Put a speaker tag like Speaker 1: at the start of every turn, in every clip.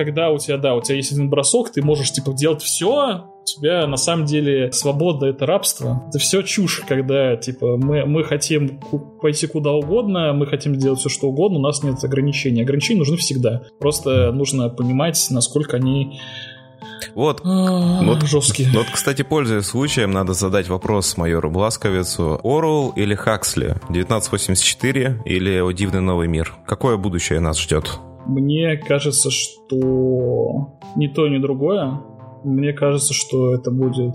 Speaker 1: когда у тебя, да, у тебя есть один бросок, ты можешь, типа, делать все, у тебя на самом деле свобода — это рабство. Это все чушь, когда, типа, мы, мы хотим пойти куда угодно, мы хотим сделать все, что угодно, у нас нет ограничений. Ограничения нужны всегда. Просто нужно понимать, насколько они
Speaker 2: вот,
Speaker 1: а,
Speaker 2: вот
Speaker 1: жесткие.
Speaker 2: Вот, кстати, пользуясь случаем, надо задать вопрос майору Бласковицу. Орел или Хаксли? 1984 или О дивный новый мир? Какое будущее нас ждет?
Speaker 1: Мне кажется, что ни то, ни другое. Мне кажется, что это будет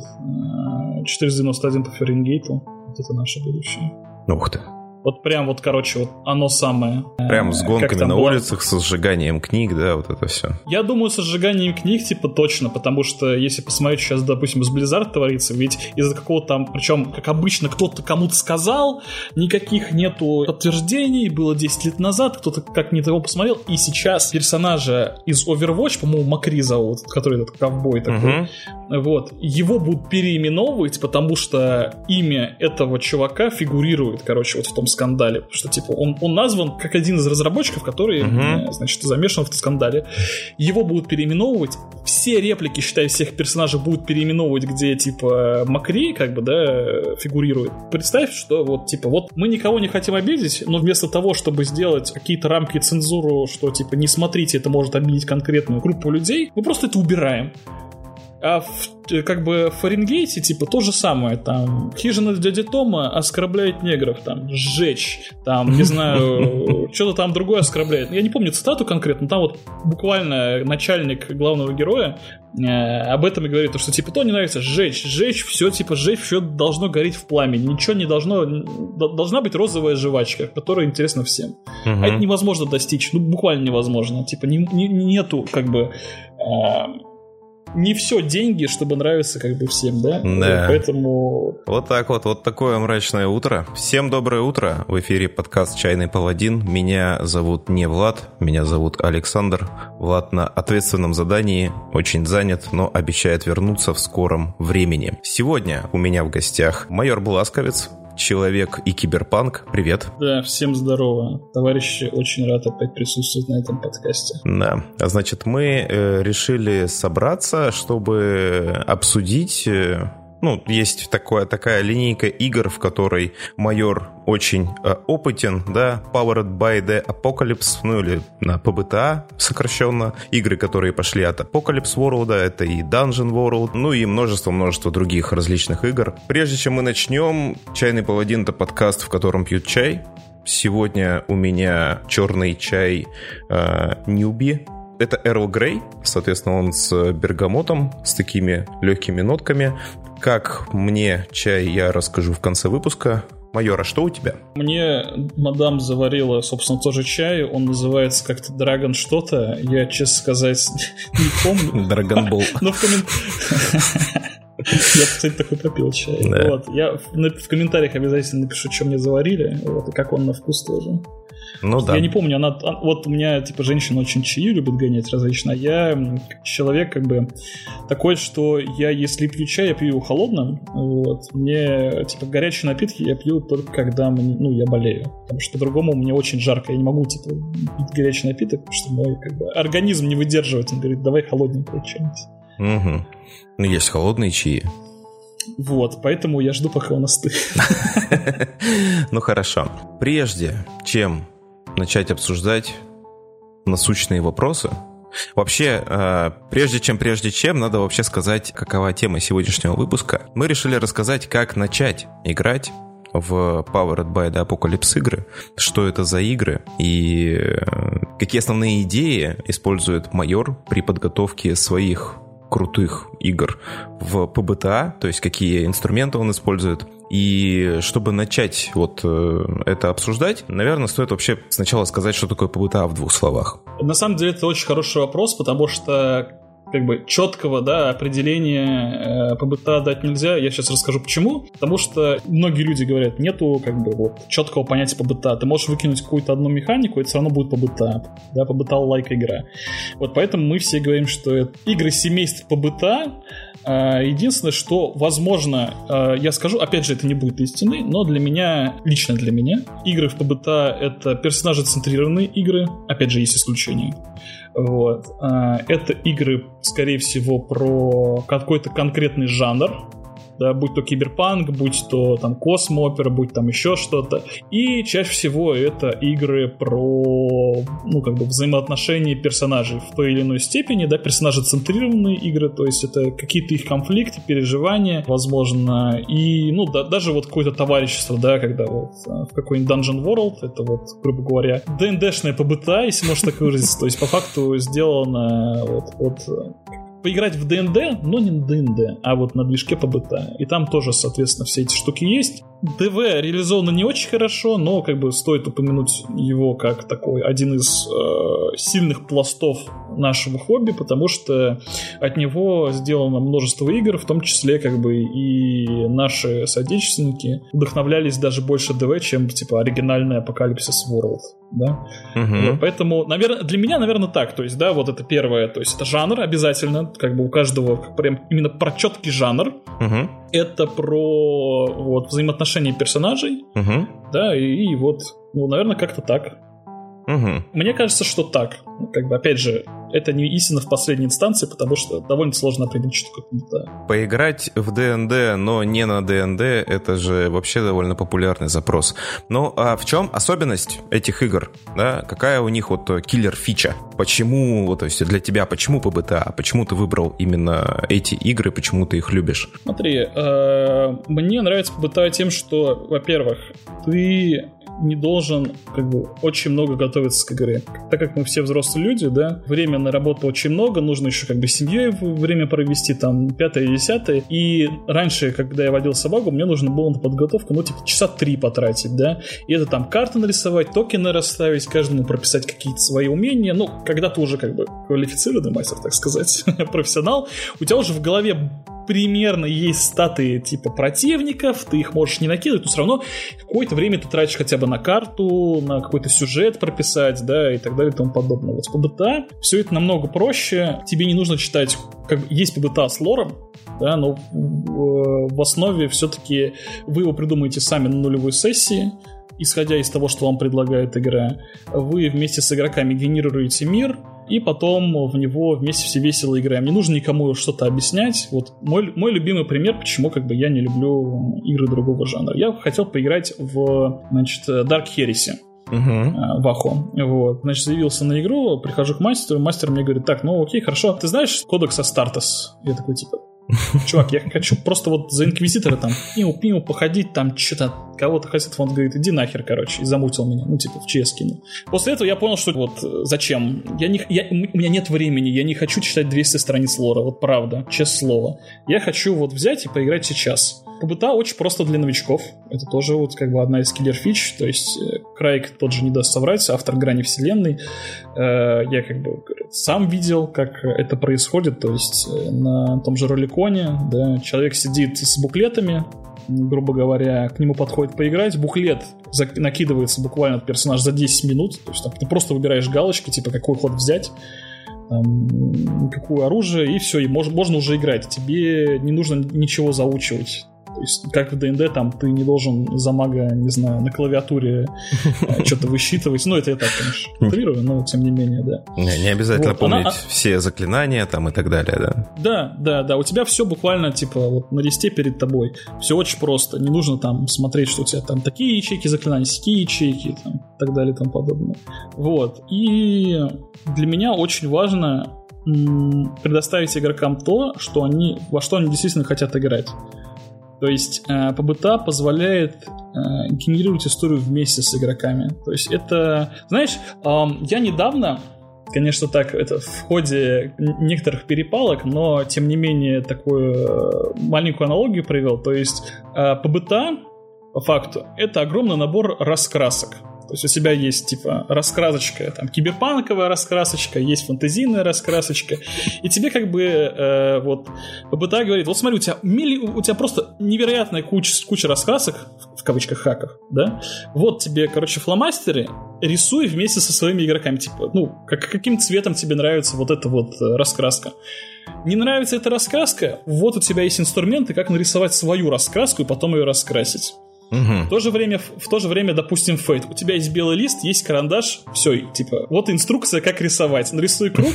Speaker 1: 491 по Фаренгейту. Вот это наше будущее.
Speaker 2: Ух ты.
Speaker 1: Вот прям вот, короче, вот оно самое.
Speaker 2: Прям с гонками на
Speaker 1: было?
Speaker 2: улицах, со сжиганием книг, да, вот это все.
Speaker 1: Я думаю, со сжиганием книг, типа, точно, потому что если посмотреть сейчас, допустим, с Blizzard творится, ведь из-за какого-то там, причем, как обычно, кто-то кому-то сказал, никаких нету подтверждений, было 10 лет назад, кто-то как не того посмотрел, и сейчас персонажа из Overwatch, по-моему, Макри зовут, который этот ковбой такой,
Speaker 2: Мгм.
Speaker 1: Вот, его будут переименовывать, потому что имя этого чувака фигурирует, короче, вот в том скандале. Потому что, типа, он, он назван как один из разработчиков, который, э, значит, замешан в этом скандале. Его будут переименовывать. Все реплики, считай, всех персонажей будут переименовывать, где, типа, Макри, как бы, да, фигурирует. Представь, что вот, типа, вот мы никого не хотим обидеть, но вместо того, чтобы сделать какие-то рамки цензуру, что, типа, не смотрите, это может обидеть конкретную группу людей, мы просто это убираем. А в, э, как бы в Фаренгейте, типа, то же самое, там, хижина дяди Тома оскорбляет негров, там, сжечь, там, не знаю, что-то там другое оскорбляет. Я не помню цитату конкретно, но там вот буквально начальник главного героя э, об этом и говорит, то, что, типа, то не нравится, сжечь, сжечь, все, типа, сжечь, все должно гореть в пламени, ничего не должно, должна быть розовая жвачка, которая интересна всем.
Speaker 2: Мгм.
Speaker 1: А это невозможно достичь, ну буквально невозможно. Типа не, не- нету как бы а, не все деньги, чтобы нравиться как бы всем, да?
Speaker 2: Да.
Speaker 1: Поэтому
Speaker 2: Вот так вот, вот такое мрачное утро. Всем доброе утро. В эфире подкаст «Чайный паладин». Меня зовут не Влад, меня зовут Александр. Влад на ответственном задании, очень занят, но обещает вернуться в скором времени. Сегодня у меня в гостях майор Бласковец, человек и киберпанк. Привет.
Speaker 1: да, всем здорово. Товарищи, очень рад опять присутствовать на этом подкасте.
Speaker 2: Да, а значит, мы э, решили собраться, чтобы обсудить... ну, есть такое, такая линейка игр, в которой майор очень э, опытен, да, Powered by the Apocalypse, ну или на PBTA сокращенно, игры, которые пошли от Apocalypse World, это и Dungeon World, ну и множество-множество других различных игр. Прежде чем мы начнем, Чайный Паладин — это подкаст, в котором пьют чай, Сегодня у меня черный чай э, Ньюби. Это Эрл Грей, соответственно, он с бергамотом, с такими легкими нотками. Как мне чай, я расскажу в конце выпуска. Майор, а что у тебя?
Speaker 1: Мне мадам заварила, собственно, тоже чай. Он называется как-то Драгон что-то. Я, честно сказать, не помню.
Speaker 2: Драгонбол.
Speaker 1: Но в комментариях... Я, кстати, такой попил чай.
Speaker 2: Да.
Speaker 1: Вот. Я в, в комментариях обязательно напишу, что мне заварили, вот, и как он на вкус тоже.
Speaker 2: Ну да.
Speaker 1: Я не помню, она, а, вот у меня, типа, женщина очень чаи любит гонять различно, а я человек, как бы, такой, что я, если пью чай, я пью его холодным, вот, мне, типа, горячие напитки я пью только когда, мне, ну, я болею, потому что по-другому мне очень жарко, я не могу, типа, пить горячий напиток, потому что мой, как бы, организм не выдерживает, он говорит, давай холодненькое что-нибудь.
Speaker 2: Мгм. Ну, есть холодные чаи.
Speaker 1: Вот, поэтому я жду, пока он остынет.
Speaker 2: Ну хорошо. Прежде чем начать обсуждать насущные вопросы, Вообще, э, прежде чем, прежде чем, надо вообще сказать, какова тема сегодняшнего выпуска. Мы решили рассказать, как начать играть в Powered by the Apocalypse игры, что это за игры и э, какие основные идеи использует майор при подготовке своих крутых игр в ПБТА, то есть какие инструменты он использует. И чтобы начать вот э, это обсуждать, наверное, стоит вообще сначала сказать, что такое ПБТА в двух словах.
Speaker 1: На самом деле это очень хороший вопрос, потому что как бы четкого да, определения э, ПБТА дать нельзя. Я сейчас расскажу почему. Потому что многие люди говорят, нету как бы вот четкого понятия ПБТА. Ты можешь выкинуть какую-то одну механику, и это все равно будет ПБТА. Да, ПБТА лайк игра. Вот поэтому мы все говорим, что игры семейства ПБТА А, единственное, что, возможно, а, я скажу, опять же, это не будет истиной, но для меня, лично для меня, игры в ПБТ — это персонажи-центрированные игры, опять же, есть исключения. Вот. А, это игры, скорее всего, про какой-то конкретный жанр, да, будь то киберпанк, будь то там космопера, будь там еще что-то. И чаще всего это игры про, ну, как бы взаимоотношения персонажей в той или иной степени, да, персонажи центрированные игры, то есть это какие-то их конфликты, переживания, возможно, и, ну, да, даже вот какое-то товарищество, да, когда вот а, в какой-нибудь Dungeon World, это вот, грубо говоря, ДНДшная ПБТА, если можно так выразиться, то есть по факту сделано вот, вот поиграть в ДНД, но не на ДНД, а вот на движке ПБТ. И там тоже, соответственно, все эти штуки есть. DW реализовано не очень хорошо, но как бы стоит упомянуть его как такой один из э, сильных пластов нашего хобби, потому что от него сделано множество игр, в том числе как бы и наши соотечественники вдохновлялись даже больше DW, чем типа оригинальный Apocalypse World да. Угу. Поэтому, наверное, для меня, наверное, так. То есть, да, вот это первое, то есть это жанр обязательно, как бы у каждого прям именно про четкий жанр. Угу. Это про вот взаимоотношения персонажей, угу. да, и, и вот, ну, наверное, как-то так. Угу. Мне кажется, что так. Как бы, опять же, это не истина в последней инстанции, потому что довольно сложно определить, что такое
Speaker 2: Поиграть в ДНД, но не на ДНД, это же вообще довольно популярный запрос. Ну, а в чем особенность этих игр? Да? Какая у них вот киллер-фича? Почему, то есть для тебя, почему ПБТА? Почему ты выбрал именно эти игры, почему ты их любишь?
Speaker 1: Смотри, э, мне нравится ПБТА тем, что, во-первых, ты не должен как бы очень много готовиться к игре. Так как мы все взрослые люди, да, время на работу очень много, нужно еще как бы семьей время провести, там, пятое, десятое. И раньше, когда я водил собаку, мне нужно было на подготовку, ну, типа, часа три потратить, да. И это там карты нарисовать, токены расставить, каждому прописать какие-то свои умения. Ну, когда ты уже как бы квалифицированный мастер, так сказать, профессионал, у тебя уже в голове примерно есть статы типа противников, ты их можешь не накидывать, но все равно какое-то время ты тратишь хотя бы на карту, на какой-то сюжет прописать, да, и так далее и тому подобное. Вот с ПБТА все это намного проще, тебе не нужно читать, как есть ПБТА с лором, да, но в, в основе все-таки вы его придумаете сами на нулевой сессии, исходя из того, что вам предлагает игра. Вы вместе с игроками генерируете мир, и потом в него вместе все весело играем. Не нужно никому что-то объяснять. Вот мой, мой любимый пример, почему как бы я не люблю игры другого жанра. Я хотел поиграть в, значит, Dark Heresy. Uh-huh. в Ахо. Вот. Значит, заявился на игру, прихожу к мастеру, мастер мне говорит, так, ну окей, хорошо, ты знаешь кодекс Астартес? Я такой, типа, Чувак, я хочу просто вот за инквизитора там пиу-пиу походить, там что-то кого-то хотят, он говорит, иди нахер, короче, и замутил меня, ну, типа, в ЧС кинул. После этого я понял, что вот зачем. Я не, я, у меня нет времени, я не хочу читать 200 страниц лора, вот правда, честное слово. Я хочу вот взять и поиграть сейчас. ПБТА очень просто для новичков. Это тоже вот как бы одна из киллер-фич. То есть э, Крайк тот же не даст соврать, автор грани вселенной. Э, я как бы сам видел, как это происходит. То есть э, на том же роликоне, да, человек сидит с буклетами, грубо говоря, к нему подходит поиграть, буклет накидывается буквально персонаж за 10 минут, то есть там, ты просто выбираешь галочки, типа какой ход взять, там, какое оружие, и все, и можно, можно уже играть. Тебе не нужно ничего заучивать. То есть, как в ДНД, там ты не должен за мага, не знаю, на клавиатуре э, что-то высчитывать. Ну, это я так, конечно, утрирую, но тем не менее, да.
Speaker 2: Не, не обязательно вот, помнить она... все заклинания там и так далее, да?
Speaker 1: Да, да, да. У тебя все буквально, типа, вот на листе перед тобой. Все очень просто. Не нужно там смотреть, что у тебя там такие ячейки заклинаний, такие ячейки, там, и так далее и тому подобное. Вот. И для меня очень важно предоставить игрокам то, что они, во что они действительно хотят играть. То есть э, позволяет э, генерировать историю вместе с игроками. То есть это, знаешь, я недавно, конечно, так это в ходе некоторых перепалок, но тем не менее такую э, маленькую аналогию привел. То есть э, по факту это огромный набор раскрасок. То есть у тебя есть, типа, раскрасочка, там, киберпанковая раскрасочка, есть фантазийная раскрасочка, и тебе как бы, э, вот, ПБТА говорит, вот смотри, у тебя, милли, у тебя просто невероятная куча, куча раскрасок, в кавычках хаках, да, вот тебе, короче, фломастеры, рисуй вместе со своими игроками, типа, ну, как, каким цветом тебе нравится вот эта вот э, раскраска. Не нравится эта раскраска? Вот у тебя есть инструменты, как нарисовать свою раскраску и потом ее раскрасить. Угу. В, то же время, в то же время, допустим, фейт. У тебя есть белый лист, есть карандаш, все, типа, вот инструкция, как рисовать. Нарисуй круг,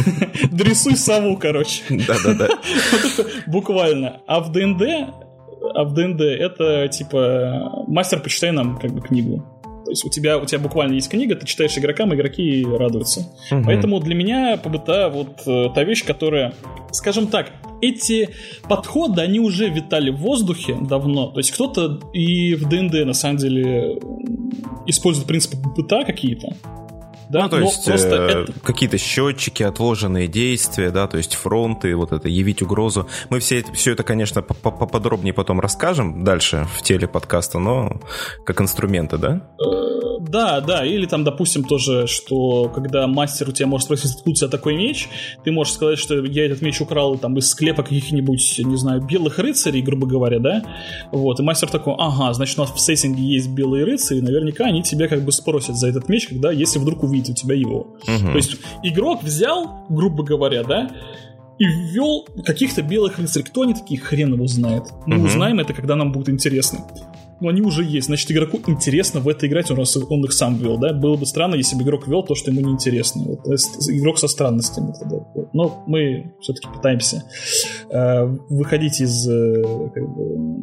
Speaker 1: нарисуй сову, короче.
Speaker 2: Да-да-да.
Speaker 1: Буквально. А в ДНД, а в ДНД это, типа, мастер, почитай нам, как бы, книгу. То есть у тебя, у тебя буквально есть книга, ты читаешь игрокам, игроки радуются. Угу. Поэтому для меня ПБТА вот э, та вещь, которая, скажем так, эти подходы, они уже витали в воздухе давно. То есть кто-то и в ДНД на самом деле использует принципы ПБТА какие-то.
Speaker 2: Да, ну, то есть э, это... какие-то счетчики, отложенные действия, да, то есть фронты, вот это явить угрозу. Мы все, все это, конечно, поподробнее потом расскажем дальше в теле подкаста, но как инструменты, да?
Speaker 1: Да, да, или там, допустим, тоже, что когда мастер у тебя может спросить, откуда у тебя такой меч, ты можешь сказать, что я этот меч украл там из склепа каких-нибудь, не знаю, белых рыцарей, грубо говоря, да, вот, и мастер такой, ага, значит, у нас в сеттинге есть белые рыцари, наверняка они тебя как бы спросят за этот меч, когда, если вдруг увидят у тебя его. Угу. То есть игрок взял, грубо говоря, да, и ввел каких-то белых рыцарей. Кто они такие, хрен его знает. Мы угу. узнаем это, когда нам будет интересно. Но они уже есть, значит, игроку интересно в это играть, раз он их сам ввел, да? Было бы странно, если бы игрок ввел то, что ему неинтересно. Вот, игрок со странностями тогда. Вот. Но мы все-таки пытаемся э, выходить из, э, как бы,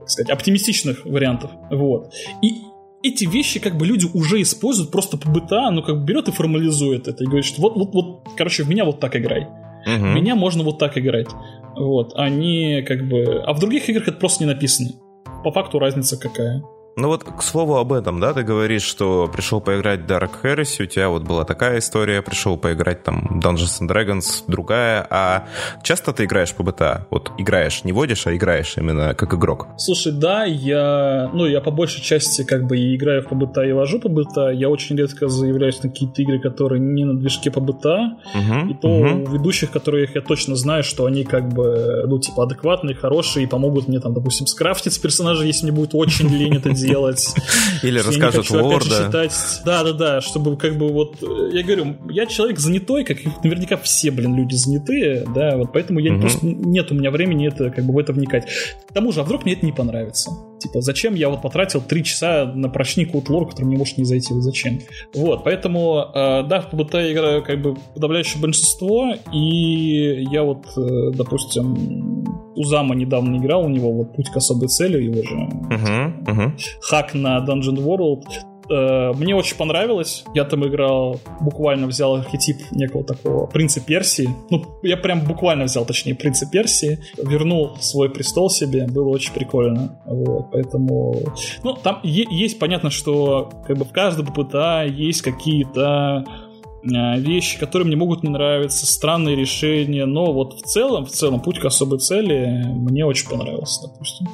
Speaker 1: так сказать, оптимистичных вариантов. Вот. И эти вещи как бы люди уже используют просто по быта, ну как бы берет и формализует это и говорит, что вот, вот, вот, короче, в меня вот так играй. Угу. Меня можно вот так играть. Вот, они как бы... А в других играх это просто не написано. По факту разница какая.
Speaker 2: Ну вот, к слову об этом, да, ты говоришь, что пришел поиграть Dark Heresy, у тебя вот была такая история, пришел поиграть там Dungeons and Dragons, другая, а часто ты играешь по БТА? Вот играешь, не водишь, а играешь именно как игрок?
Speaker 1: Слушай, да, я, ну, я по большей части как бы и играю по БТА и вожу по БТА, я очень редко заявляюсь на какие-то игры, которые не на движке по БТА, угу, и то угу. ведущих, которых я точно знаю, что они как бы, ну, типа, адекватные, хорошие, и помогут мне там, допустим, скрафтить персонажа, если мне будет очень лень это делать делать.
Speaker 2: Или расскажут лорда.
Speaker 1: Да-да-да, чтобы как бы вот... Я говорю, я человек занятой, как наверняка все, блин, люди занятые, да, вот поэтому я просто... Нет у меня времени это как бы в это вникать. К тому же, а вдруг мне это не понравится? Типа, зачем я вот потратил три часа на прочник код лор, который мне может не зайти? Вот зачем? Вот, поэтому, э, да, в ПБТ я играю как бы подавляющее большинство, и я вот, э, допустим, у Зама недавно играл, у него вот путь к особой цели, его же uh-huh, uh-huh. хак на Dungeon World. Э, мне очень понравилось. Я там играл, буквально взял архетип некого такого принца Персии. Ну, я прям буквально взял, точнее, принца Персии. Вернул свой престол себе. Было очень прикольно. Вот, поэтому... Ну, там е- есть понятно, что как бы в каждом ППТА есть какие-то вещи, которые мне могут не нравиться, странные решения, но вот в целом, в целом, путь к особой цели мне очень понравился, допустим.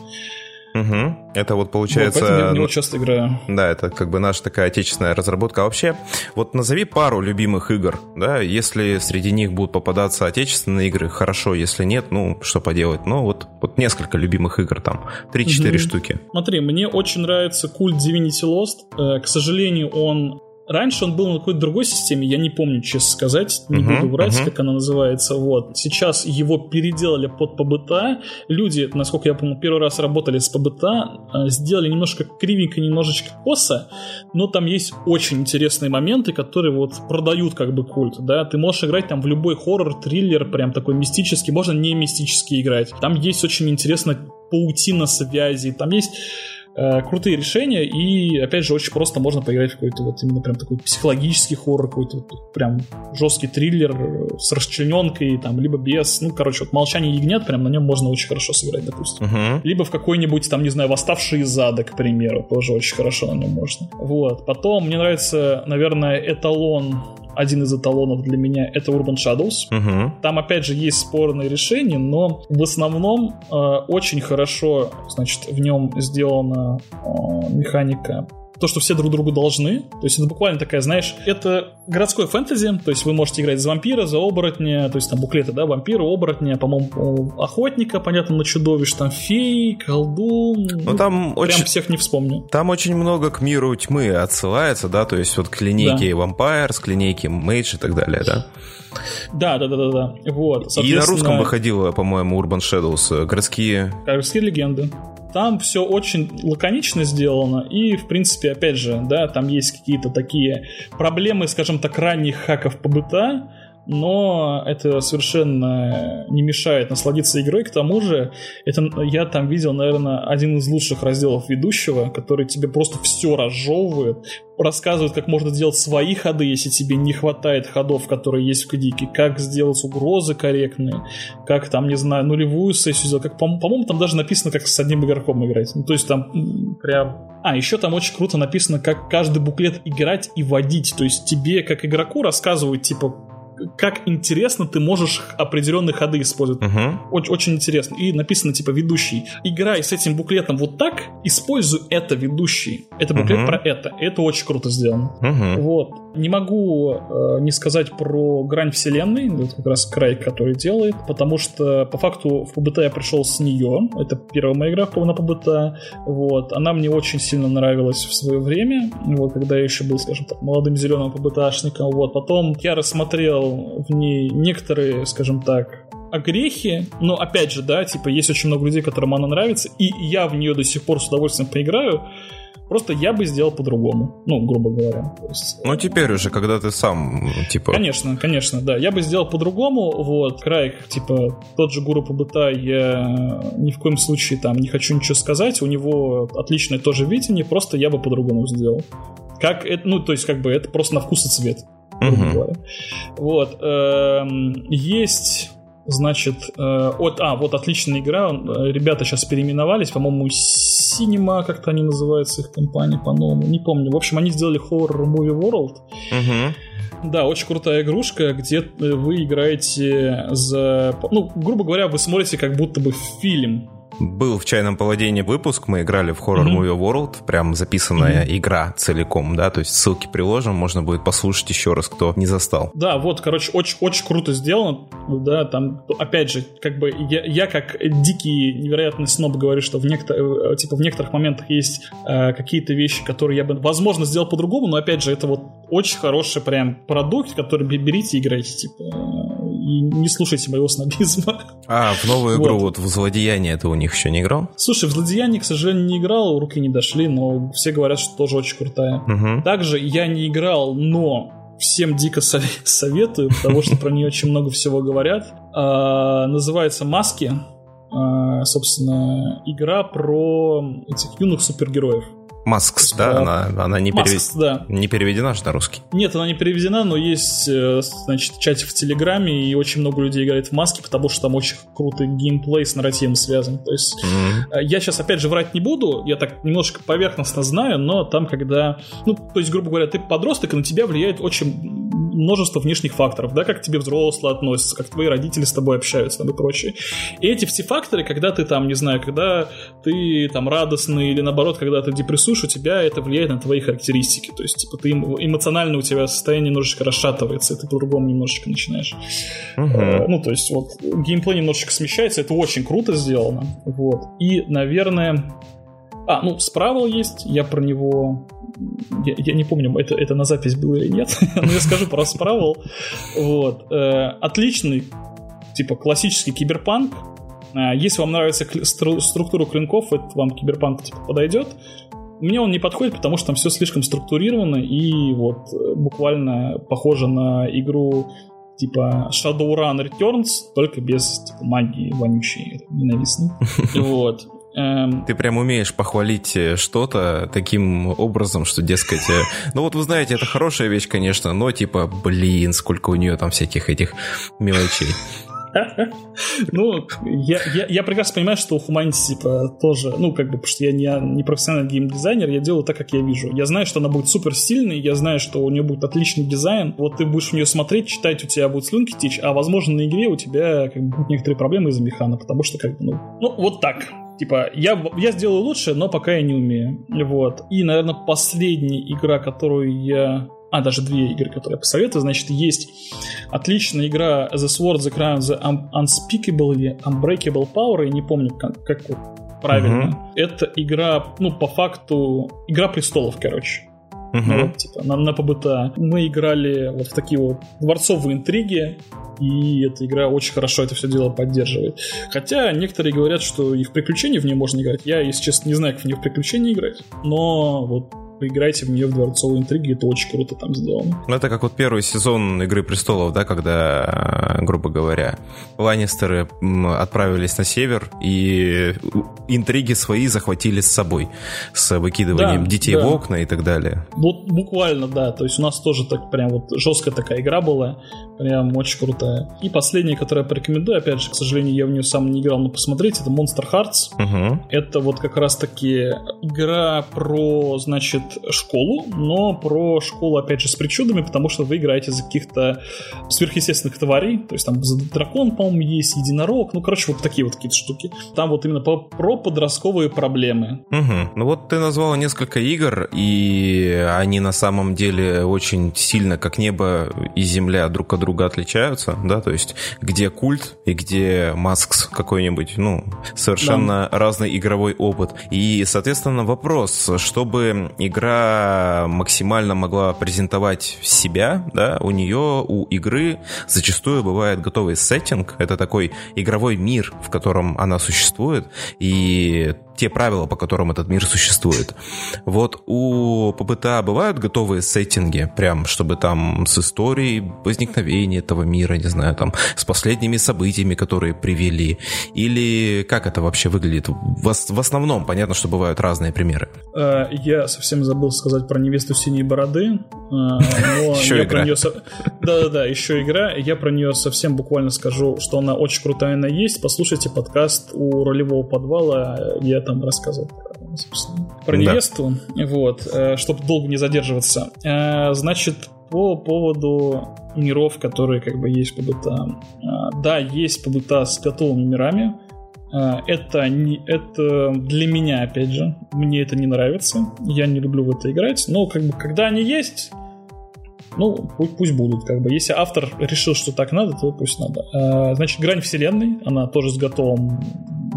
Speaker 2: Угу. Это вот получается... Вот,
Speaker 1: поэтому я в него часто играю.
Speaker 2: Да, это как бы наша такая отечественная разработка. А вообще, вот назови пару любимых игр, да, если среди них будут попадаться отечественные игры, хорошо, если нет, ну, что поделать. Ну, вот, вот несколько любимых игр там, 3-4 угу. штуки.
Speaker 1: Смотри, мне очень нравится культ Divinity Lost. Э, к сожалению, он Раньше он был на какой-то другой системе, я не помню, честно сказать, не uh-huh, буду врать, uh-huh. как она называется. Вот. Сейчас его переделали под ПБТА. Люди, насколько я помню, первый раз работали с ПБТА, э, сделали немножко кривенько, немножечко косо, но там есть очень интересные моменты, которые вот продают как бы культ, да. Ты можешь играть там в любой хоррор, триллер, прям такой мистический, можно не мистический играть. Там есть очень интересно паутина связи, там есть Э, крутые решения, и, опять же, очень просто можно поиграть в какой-то вот именно прям такой психологический хоррор, какой-то вот прям жесткий триллер э, с расчлененкой, там, либо без, ну, короче, вот «Молчание ягнят», прям на нем можно очень хорошо сыграть, допустим. Uh-huh. Либо в какой-нибудь, там, не знаю, «Восставшие из ада», к примеру, тоже очень хорошо на нем можно. Вот. Потом мне нравится, наверное, эталон один из эталонов для меня это Urban Shadows. Угу. Там, опять же, есть спорные решения, но в основном э, очень хорошо, значит, в нем сделана э, механика то, что все друг другу должны. То есть это буквально такая, знаешь, это городской фэнтези, то есть вы можете играть за вампира, за оборотня, то есть там буклеты, да, вампира, оборотня, по-моему, охотника, понятно, на чудовищ, там фей, колдун.
Speaker 2: Ну, там
Speaker 1: прям
Speaker 2: очень...
Speaker 1: всех не вспомню.
Speaker 2: Там очень много к миру тьмы отсылается, да, то есть вот к линейке да. Vampires, к линейке Mage и так далее, да?
Speaker 1: Да, да, да, да, да. Вот.
Speaker 2: И на русском выходило, по-моему, Urban Shadows, городские...
Speaker 1: Городские легенды. Там все очень лаконично сделано, и, в принципе, опять же, да, там есть какие-то такие проблемы, скажем так, ранних хаков по быта, но это совершенно не мешает насладиться игрой. К тому же, это я там видел, наверное, один из лучших разделов ведущего, который тебе просто все разжевывает, рассказывает, как можно сделать свои ходы, если тебе не хватает ходов, которые есть в кадике, как сделать угрозы корректные, как там, не знаю, нулевую сессию сделать, как, по-моему, там даже написано, как с одним игроком играть. Ну, то есть там прям... А, еще там очень круто написано, как каждый буклет играть и водить. То есть тебе, как игроку, рассказывают, типа, как интересно ты можешь определенные ходы использовать.
Speaker 2: Uh-huh.
Speaker 1: Очень, очень интересно. И написано типа ведущий. Играй с этим буклетом вот так, используй это ведущий. Это буклет uh-huh. про это. Это очень круто сделано.
Speaker 2: Uh-huh.
Speaker 1: Вот. Не могу э, не сказать про грань вселенной, это как раз край, который делает, потому что по факту в ПБТ я пришел с нее. Это первая моя игра на ПБТ. Вот. Она мне очень сильно нравилась в свое время, вот, когда я еще был, скажем так, молодым зеленым ПБТшником. Вот. Потом я рассмотрел в ней некоторые, скажем так, огрехи, но опять же, да, типа есть очень много людей, которым она нравится, и я в нее до сих пор с удовольствием поиграю, Просто я бы сделал по-другому, ну, грубо говоря.
Speaker 2: есть, ну, теперь уже, когда ты сам, типа...
Speaker 1: Конечно, конечно, да. Я бы сделал по-другому, вот. Крайк, типа, тот же Гуру Побыта, я ни в коем случае там не хочу ничего сказать, у него отличное тоже видение, просто я бы по-другому сделал. Как это, ну, то есть, как бы, это просто на вкус и цвет uh-huh. говоря. Вот. Эм, есть Значит, э, от, а, вот отличная игра. Э, ребята сейчас переименовались, по-моему, Cinema, как-то они называются, их компания по-новому. Не помню. В общем, они сделали Horror Movie World.
Speaker 2: Угу.
Speaker 1: Да, очень крутая игрушка, где вы играете за... Ну, грубо говоря, вы смотрите как будто бы фильм
Speaker 2: был в чайном поводении выпуск, мы играли в Horror mm-hmm. Movie World, прям записанная mm-hmm. игра целиком, да, то есть ссылки приложим, можно будет послушать еще раз, кто не застал.
Speaker 1: Да, вот, короче, очень, очень круто сделано, да, там, опять же, как бы я, я как дикий невероятный сноб говорю, что в, некотор, э, типа, в некоторых моментах есть э, какие-то вещи, которые я бы, возможно, сделал по-другому, но, опять же, это вот очень хороший прям продукт, который берите и играйте, типа, и не слушайте моего снобизма.
Speaker 2: А, в новую игру, вот, вот в «Злодеяние» ты у них еще не играл?
Speaker 1: Слушай, в «Злодеяние», к сожалению, не играл, руки не дошли, но все говорят, что тоже очень крутая.
Speaker 2: Угу.
Speaker 1: Также я не играл, но всем дико советую, потому что про нее очень много всего говорят. А, называется «Маски». А, собственно, игра про этих юных супергероев.
Speaker 2: Маскс, да? Она, она не,
Speaker 1: Masks, перевед... да.
Speaker 2: не переведена же на русский?
Speaker 1: Нет, она не переведена, но есть, э, значит, чатик в Телеграме, и очень много людей играет в маске, потому что там очень крутый геймплей с нарративом связан. То есть mm-hmm. я сейчас, опять же, врать не буду, я так немножко поверхностно знаю, но там, когда... Ну, то есть, грубо говоря, ты подросток, и на тебя влияет очень множество внешних факторов, да, как к тебе взрослые относятся, как твои родители с тобой общаются там и прочее. И эти все факторы, когда ты там, не знаю, когда ты там радостный или наоборот, когда ты депрессуешь, у тебя это влияет на твои характеристики. То есть, типа, ты эмоционально у тебя состояние немножечко расшатывается, и ты по-другому немножечко начинаешь.
Speaker 2: Uh-huh.
Speaker 1: Ну, то есть, вот, геймплей немножечко смещается, это очень круто сделано. Вот. И, наверное... А, ну, справа есть, я про него я, я не помню, это, это на запись было или нет, но я скажу про Справл. Вот. Э, отличный, типа, классический киберпанк. Э, если вам нравится структура клинков, это вам киберпанк типа, подойдет. Мне он не подходит, потому что там все слишком структурировано и вот э, буквально похоже на игру типа Shadowrun Returns, только без типа, магии вонючей, ненавистной. Вот.
Speaker 2: Эм... Ты прям умеешь похвалить э, что-то таким образом, что, дескать, э, ну вот вы знаете, это хорошая вещь, конечно, но типа, блин, сколько у нее там всяких этих мелочей.
Speaker 1: Ну, я, я, я прекрасно понимаю, что у Humanity, типа, тоже, ну, как бы, потому что я не, не профессиональный геймдизайнер, я делаю так, как я вижу. Я знаю, что она будет супер стильной, я знаю, что у нее будет отличный дизайн. Вот ты будешь в нее смотреть, читать, у тебя будут слюнки течь, а, возможно, на игре у тебя как бы, будут некоторые проблемы из-за механа, потому что, как бы, ну, ну, вот так. Типа, я, я сделаю лучше, но пока я не умею. Вот. И, наверное, последняя игра, которую я а, даже две игры, которые я посоветую. Значит, есть отличная игра The Sword, The Crown, The Unspeakable или Unbreakable Power, я не помню, как, как правильно. Uh-huh. Это игра, ну, по факту, игра престолов, короче. Uh-huh. Ну, вот, типа, на, на ПБТА. Мы играли вот в такие вот дворцовые интриги, и эта игра очень хорошо это все дело поддерживает. Хотя некоторые говорят, что и в приключения в нее можно играть. Я, если честно, не знаю, как в нее в приключения играть. Но вот поиграйте в нее в дворцовые интриги, это очень круто там сделано.
Speaker 2: Ну, это как вот первый сезон Игры престолов, да, когда, грубо говоря, Ланнистеры отправились на север и интриги свои захватили с собой, с выкидыванием да, детей да. в окна и так далее.
Speaker 1: Вот буквально, да, то есть у нас тоже так прям вот жесткая такая игра была, прям очень крутая. И последняя, которую я порекомендую, опять же, к сожалению, я в нее сам не играл, но посмотрите, это Monster Hearts. Угу. Это вот как раз-таки игра про, значит, школу, но про школу, опять же, с причудами, потому что вы играете за каких-то сверхъестественных тварей, то есть там дракон, по-моему, есть, единорог, ну, короче, вот такие вот какие-то штуки. Там вот именно по, про подростковые проблемы.
Speaker 2: Угу. Ну вот ты назвал несколько игр, и они на самом деле очень сильно, как небо и земля, друг от друга отличаются, да, то есть где культ и где Маскс какой-нибудь, ну, совершенно да. разный игровой опыт. И, соответственно, вопрос, чтобы игра максимально могла презентовать себя, да, у нее, у игры зачастую бывает готовый сеттинг, это такой игровой мир, в котором она существует, и те правила, по которым этот мир существует. Вот у ПБТА бывают готовые сеттинги, прям, чтобы там с историей возникновения этого мира, не знаю, там, с последними событиями, которые привели, или как это вообще выглядит? В, в основном, понятно, что бывают разные примеры.
Speaker 1: Э, я совсем забыл сказать про невесту синей бороды, э, еще игра. Да-да-да, еще игра. Я про нее совсем буквально скажу, что она очень крутая, она есть. Послушайте подкаст у ролевого подвала. Я там рассказывал про, собственно, про невесту, да. вот, э, чтобы долго не задерживаться. Э, значит, по поводу миров, которые как бы есть ПБТА. Э, да, есть ПБТА с готовыми мирами. Это, не, это для меня, опять же, мне это не нравится. Я не люблю в это играть. Но как бы, когда они есть, ну, пусть, пусть будут, как бы. Если автор решил, что так надо, то пусть надо. Значит, грань вселенной, она тоже с готовым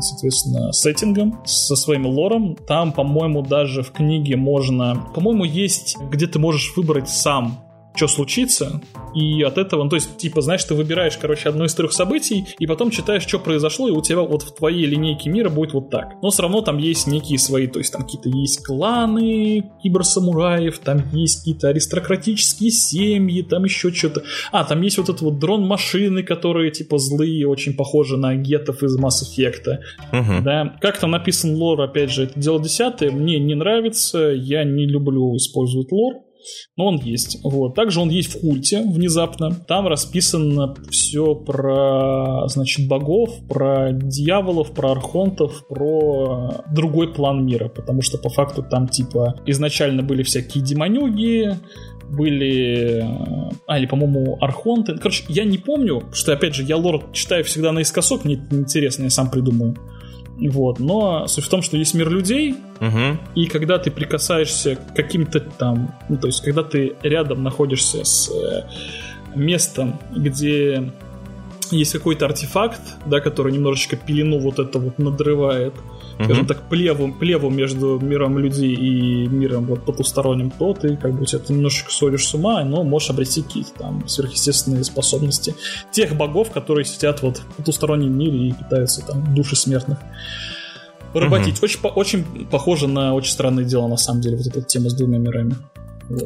Speaker 1: соответственно, сеттингом, со своим лором. Там, по-моему, даже в книге можно... По-моему, есть, где ты можешь выбрать сам что случится, и от этого, ну, то есть, типа, знаешь, ты выбираешь, короче, одно из трех событий, и потом читаешь, что произошло, и у тебя вот в твоей линейке мира будет вот так. Но все равно там есть некие свои, то есть там какие-то есть кланы киберсамураев, там есть какие-то аристократические семьи, там еще что-то. А, там есть вот это вот дрон-машины, которые, типа, злые, очень похожи на гетов из Mass Effect. Угу. Да. Как там написан лор, опять же, это дело десятое, мне не нравится, я не люблю использовать лор но он есть. Вот. Также он есть в культе внезапно. Там расписано все про, значит, богов, про дьяволов, про архонтов, про другой план мира, потому что по факту там типа изначально были всякие демонюги, были... А, или, по-моему, Архонты. Короче, я не помню, что, опять же, я лор читаю всегда наискосок, мне это интересно, я сам придумаю. Вот. Но суть в том, что есть мир людей, угу. и когда ты прикасаешься к каким-то там, ну, то есть, когда ты рядом находишься с э, местом, где есть какой-то артефакт, да, который немножечко пелену вот это вот надрывает. Скажем так, плеву, плеву между миром людей и миром вот потусторонним, то ты как бы это немножечко соришь с ума, но можешь обрести какие-то там сверхъестественные способности тех богов, которые сидят вот в потустороннем мире и питаются там души смертных поработить. Угу. Очень, очень похоже на очень странное дело, на самом деле, вот эта тема с двумя мирами.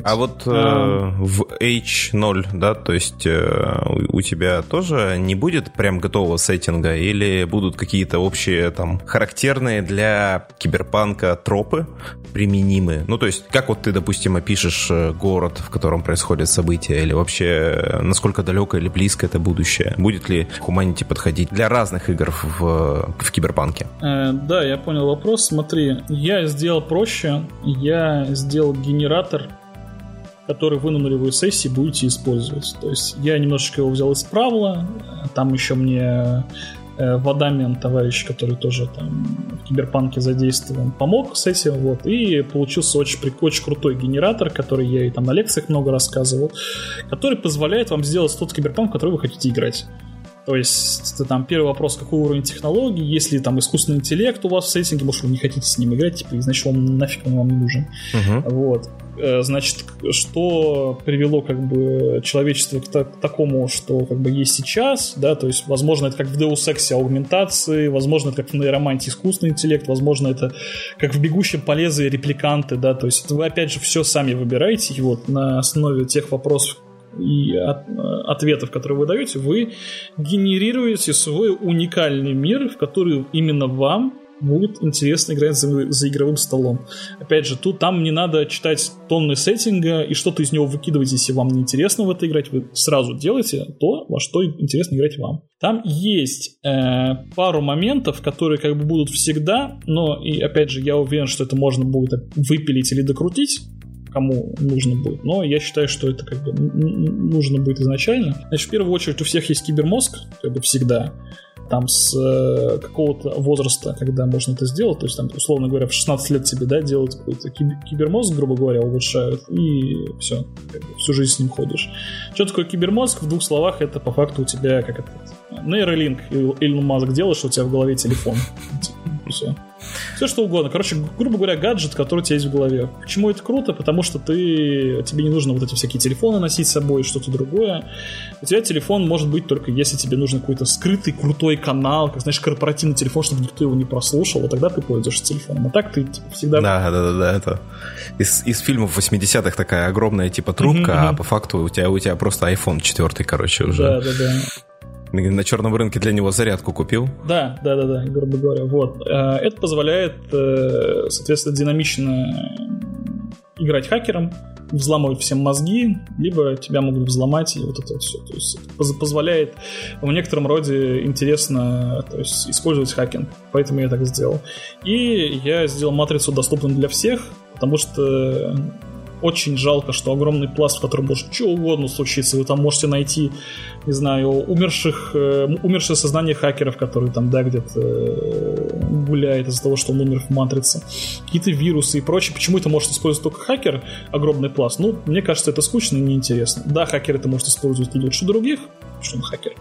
Speaker 2: А вот э, а... в H0, да, то есть э, у тебя тоже не будет прям готового сеттинга или будут какие-то общие там характерные для киберпанка тропы применимые? Ну, то есть как вот ты, допустим, опишешь э, город, в котором происходят события, или вообще э, насколько далеко или близко это будущее? Будет ли Humanity подходить для разных игр в, в киберпанке?
Speaker 1: Э, да, я понял вопрос. Смотри, я сделал проще. Я сделал генератор который вы на нулевой сессии будете использовать. То есть я немножечко его взял из правила, там еще мне э, Вадамен, товарищ, который тоже там в Киберпанке задействован, помог с этим, вот, и получился очень, очень крутой генератор, который я и там на лекциях много рассказывал, который позволяет вам сделать тот Киберпанк, в который вы хотите играть. То есть, это там первый вопрос, какой уровень технологий, если там искусственный интеллект у вас в сеттинге, может, вы не хотите с ним играть, типа, и значит, он нафиг он вам не нужен. Uh-huh. Вот. Э, значит, что привело как бы человечество к, к такому, что как бы есть сейчас, да, то есть, возможно, это как в Deus Ex аугментации, возможно, это как в нейроманте искусственный интеллект, возможно, это как в бегущем по лезвию репликанты, да, то есть вы, опять же, все сами выбираете, и вот на основе тех вопросов, и от, ответов, которые вы даете, вы генерируете свой уникальный мир, в который именно вам будет интересно играть за, за игровым столом. Опять же, тут там не надо читать тонны сеттинга и что-то из него выкидывать, если вам не интересно в это играть, вы сразу делаете то, во что интересно играть вам. Там есть э, пару моментов, которые как бы будут всегда, но и опять же, я уверен, что это можно будет выпилить или докрутить кому нужно будет. Но я считаю, что это как бы нужно будет изначально. Значит, в первую очередь у всех есть кибермозг, как бы всегда там с э, какого-то возраста, когда можно это сделать, то есть там, условно говоря, в 16 лет тебе, да, делают какой-то кибермозг, грубо говоря, улучшают, и все, всю жизнь с ним ходишь. Что такое кибермозг? В двух словах, это по факту у тебя как это, нейролинк Илон Маск делаешь, у тебя в голове телефон. Все. Все что угодно. Короче, грубо говоря, гаджет, который у тебя есть в голове. Почему это круто? Потому что ты, тебе не нужно вот эти всякие телефоны носить с собой, что-то другое. У тебя телефон может быть только если тебе нужен какой-то скрытый крутой канал, как, знаешь, корпоративный телефон, чтобы никто его не прослушал, и тогда ты пользуешься телефоном. А так ты типа, всегда...
Speaker 2: Да, да, да, да, это из, из фильмов 80-х такая огромная типа трубка, mm-hmm. а по факту у тебя, у тебя просто iPhone 4, короче, уже.
Speaker 1: Да, да, да.
Speaker 2: На черном рынке для него зарядку купил.
Speaker 1: Да, да, да, да, грубо говоря. Вот. Э, это позволяет, э, соответственно, динамично играть хакером, взламывать всем мозги, либо тебя могут взломать и вот это все. То есть это позволяет в некотором роде интересно то есть, использовать хакинг. Поэтому я так сделал. И я сделал матрицу доступную для всех, потому что очень жалко, что огромный пласт, в котором может что угодно случиться. Вы там можете найти, не знаю, умерших, э, умершее сознание хакеров, которые там, да, где-то э, гуляет из-за того, что он умер в матрице. Какие-то вирусы и прочее. Почему это может использовать только хакер, огромный пласт? Ну, мне кажется, это скучно и неинтересно. Да, хакер это может использовать лучше других, что он хакер.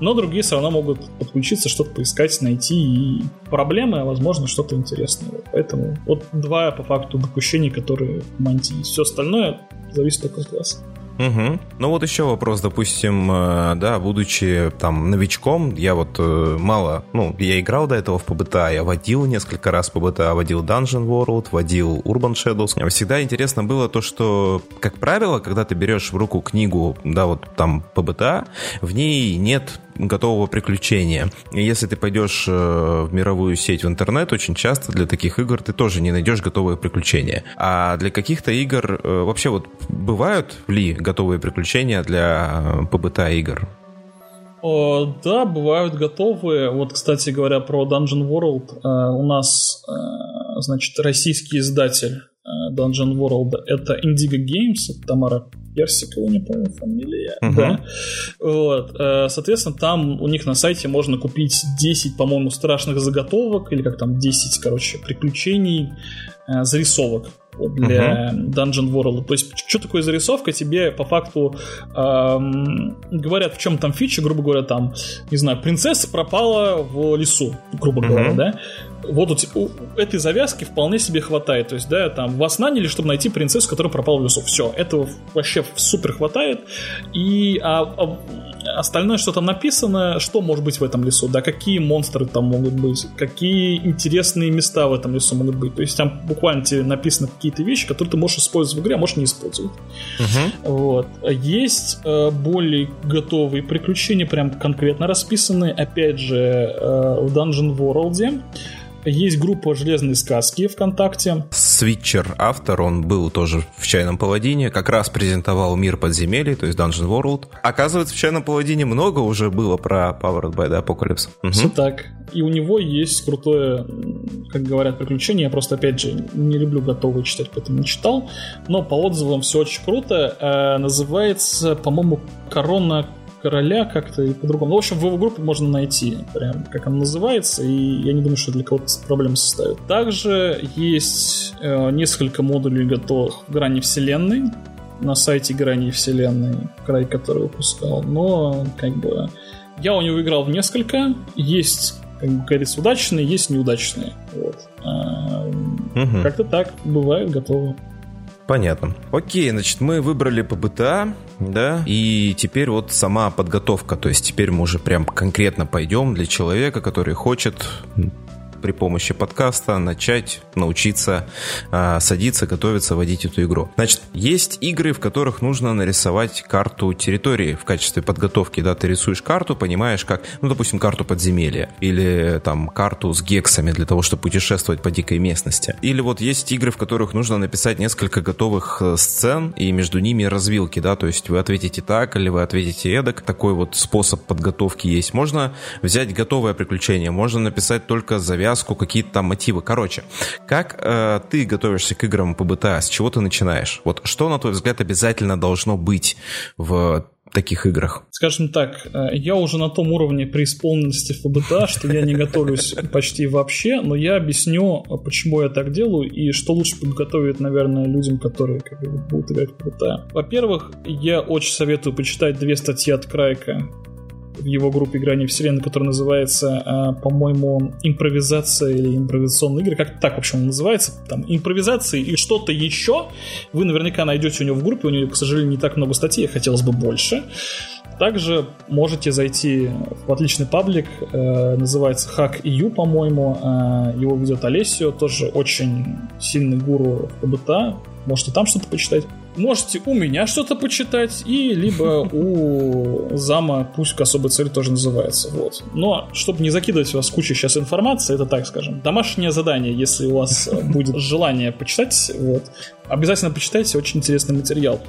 Speaker 1: Но другие все равно могут подключиться, что-то поискать, найти и проблемы, а возможно что-то интересное. Поэтому вот два по факту допущения, которые в мантии. Все остальное зависит только от вас.
Speaker 2: Угу. Ну вот еще вопрос, допустим, э, да, будучи там новичком, я вот э, мало, ну, я играл до этого в ПБТА, я водил несколько раз ПБТА, водил Dungeon World, водил Urban Shadows. Всегда интересно было то, что, как правило, когда ты берешь в руку книгу, да, вот там ПБТА, в ней нет готового приключения. И если ты пойдешь э, в мировую сеть в интернет, очень часто для таких игр ты тоже не найдешь готовые приключения. А для каких-то игр вообще вот бывают ли готовые приключения для э, ПБТ игр?
Speaker 1: О, да, бывают готовые. Вот, кстати говоря, про Dungeon World. Э, у нас, э, значит, российский издатель Dungeon World это Indigo Games, это Тамара Персикова, не помню фамилия, uh-huh. да. Вот, соответственно, там у них на сайте можно купить 10, по-моему, страшных заготовок, или как там, 10, короче, приключений, зарисовок для uh-huh. Dungeon World. То есть, что такое зарисовка? Тебе по факту эм, говорят, в чем там фича, грубо говоря, там, не знаю, принцесса пропала в лесу, грубо uh-huh. говоря, да? Вот у, у этой завязки вполне себе хватает. То есть, да, там вас наняли, чтобы найти принцессу, которая пропала в лесу. Все, этого вообще супер хватает. И а, а, остальное, что там написано, что может быть в этом лесу, да, какие монстры там могут быть, какие интересные места в этом лесу могут быть. То есть там буквально тебе написаны какие-то вещи, которые ты можешь использовать в игре, а можешь не использовать. Uh-huh. Вот. Есть э, более готовые приключения, прям конкретно расписанные, опять же, э, в Dungeon World. Есть группа «Железные сказки» ВКонтакте.
Speaker 2: Свитчер автор, он был тоже в «Чайном паладине», как раз презентовал «Мир подземелий», то есть Dungeon World. Оказывается, в «Чайном паладине» много уже было про Powered by the Apocalypse.
Speaker 1: Угу. Все так. И у него есть крутое, как говорят, приключение. Я просто, опять же, не люблю готовые читать, поэтому не читал. Но по отзывам все очень круто. Э, называется, по-моему, «Корона короля как-то и по-другому. Ну, в общем, в его группе можно найти, прям как она называется, и я не думаю, что для кого-то проблем составит. Также есть э, несколько модулей готовых в грани вселенной на сайте грани вселенной, край который выпускал, но как бы я у него играл в несколько, есть как говорится, удачные, есть неудачные. Вот. А, угу. Как-то так бывает, готово.
Speaker 2: Понятно. Окей, значит, мы выбрали по БТА, да, и теперь вот сама подготовка, то есть теперь мы уже прям конкретно пойдем для человека, который хочет при помощи подкаста начать научиться э, садиться, готовиться, водить эту игру. Значит, есть игры, в которых нужно нарисовать карту территории в качестве подготовки. Да, ты рисуешь карту, понимаешь, как, ну, допустим, карту подземелья или там карту с гексами для того, чтобы путешествовать по дикой местности. Или вот есть игры, в которых нужно написать несколько готовых э, сцен и между ними развилки, да, то есть вы ответите так или вы ответите эдак. Такой вот способ подготовки есть. Можно взять готовое приключение, можно написать только завязку завязку, какие-то там мотивы. Короче, как э, ты готовишься к играм по БТА? С чего ты начинаешь? Вот что, на твой взгляд, обязательно должно быть в таких играх?
Speaker 1: Скажем так, э, я уже на том уровне преисполненности в БТА, что я не готовлюсь почти вообще, но я объясню, почему я так делаю и что лучше подготовить, наверное, людям, которые как бы, будут играть в БТА. Во-первых, я очень советую почитать две статьи от Крайка в его группе «Грани вселенной», которая называется, а, по-моему, «Импровизация» или «Импровизационные игры», как так, в общем, называется, там, «Импровизации» и что-то еще, вы наверняка найдете у него в группе, у него, к сожалению, не так много статей, хотелось бы больше. Также можете зайти в отличный паблик, э, называется Hack EU, по-моему. Э, его ведет Олесио, тоже очень сильный гуру в ПБТА. Можете там что-то почитать. Можете у меня что-то почитать, и либо у зама, пусть к особой цели тоже называется. Вот. Но, чтобы не закидывать вас кучей сейчас информации, это так скажем, домашнее задание, если у вас будет желание почитать, вот, обязательно почитайте, очень интересный материал.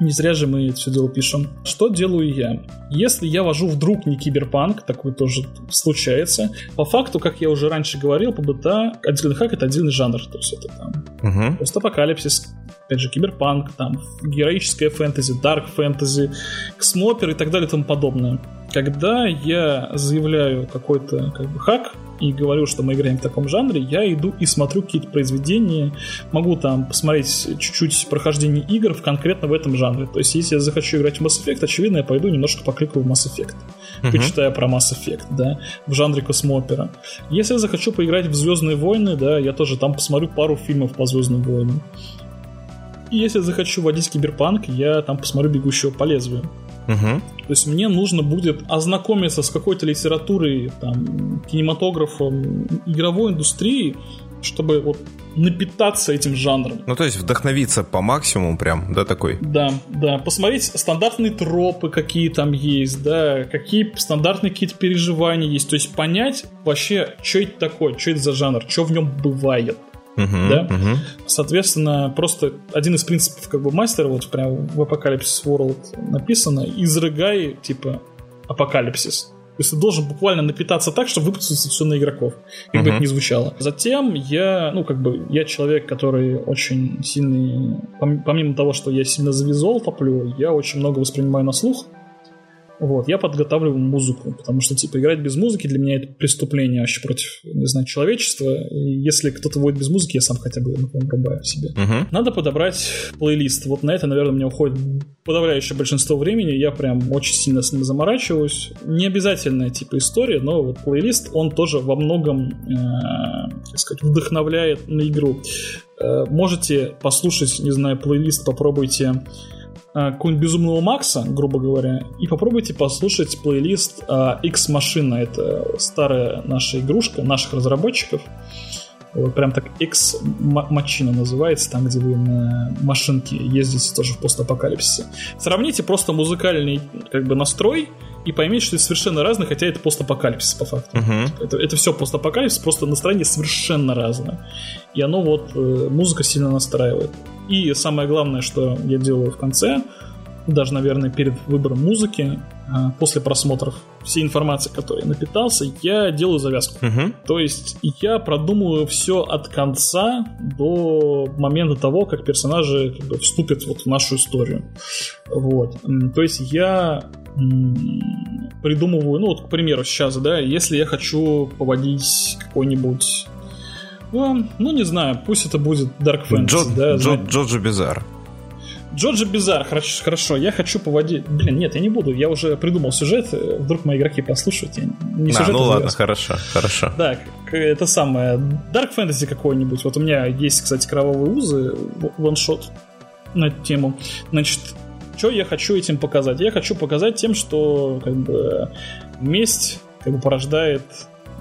Speaker 1: Не зря же мы это все дело пишем. Что делаю я? Если я вожу вдруг не киберпанк, такое тоже случается, по факту, как я уже раньше говорил, по БТА отдельный хак это отдельный жанр. То есть это там угу. постапокалипсис, опять же, киберпанк, там героическая фэнтези, дарк фэнтези, ксмопер и так далее и тому подобное. Когда я заявляю какой-то как бы, хак, и говорю, что мы играем в таком жанре, я иду и смотрю какие-то произведения, могу там посмотреть чуть-чуть прохождение игр в конкретно в этом жанре. То есть, если я захочу играть в Mass Effect, очевидно, я пойду немножко покликаю в Mass Effect, uh-huh. почитаю про Mass Effect, да, в жанре космопера. Если я захочу поиграть в Звездные войны, да, я тоже там посмотрю пару фильмов по Звездным войнам. И если я захочу водить киберпанк, я там посмотрю «Бегущего по лезвию». Угу. То есть мне нужно будет ознакомиться с какой-то литературой, там, кинематографом, игровой индустрией, чтобы вот напитаться этим жанром.
Speaker 2: Ну, то есть вдохновиться по максимуму прям, да, такой?
Speaker 1: Да, да. Посмотреть стандартные тропы, какие там есть, да, какие стандартные какие-то переживания есть. То есть понять вообще, что это такое, что это за жанр, что в нем бывает. Uh-huh, да? uh-huh. Соответственно, просто один из принципов как бы мастера, вот прям в Apocalypse World написано, изрыгай, типа, апокалипсис. То есть ты должен буквально напитаться так, чтобы выпустить все на игроков, как uh-huh. бы это ни звучало. Затем я, ну, как бы, я человек, который очень сильный, помимо того, что я сильно за визуал топлю, я очень много воспринимаю на слух. Вот, я подготавливаю музыку, потому что, типа, играть без музыки для меня это преступление вообще против, не знаю, человечества. И если кто-то водит без музыки, я сам хотя бы напомню, рубаю себе. Uh-huh. Надо подобрать плейлист. Вот на это, наверное, мне уходит подавляющее большинство времени. Я прям очень сильно с ним заморачиваюсь. Не обязательная, типа, история, но вот плейлист, он тоже во многом, э, сказать, вдохновляет на игру. Э, можете послушать, не знаю, плейлист, попробуйте какого-нибудь безумного Макса, грубо говоря, и попробуйте послушать плейлист э, X-машина. Это старая наша игрушка, наших разработчиков. Вот прям так X-мачина называется, там, где вы на машинке ездите тоже в постапокалипсисе. Сравните просто музыкальный как бы настрой и поймите, что это совершенно разное, хотя это постапокалипсис по факту. Uh-huh. Это, это все постапокалипсис, просто настроение совершенно разное. И оно вот, э, музыка сильно настраивает. И самое главное, что я делаю в конце, даже, наверное, перед выбором музыки, э, после просмотров всей информации, которой я напитался, я делаю завязку.
Speaker 2: Угу.
Speaker 1: То есть я продумываю все от конца до момента того, как персонажи как бы, вступят вот в нашу историю. Вот. То есть я придумываю, ну вот, к примеру, сейчас, да, если я хочу поводить какой-нибудь ну, ну, не знаю, пусть это будет Dark Fantasy, Джо, да?
Speaker 2: Джо, Джоджо Бизар.
Speaker 1: Джорджи Бизар, хорошо, хорошо, я хочу поводить... Блин, нет, я не буду, я уже придумал сюжет, вдруг мои игроки послушают. Я не
Speaker 2: сюжет, а, ну ладно, хорошо, хорошо.
Speaker 1: Да, это самое, Dark Fantasy какой-нибудь, вот у меня есть, кстати, кровавые узы, ваншот на эту тему. Значит, что я хочу этим показать? Я хочу показать тем, что как бы месть как бы порождает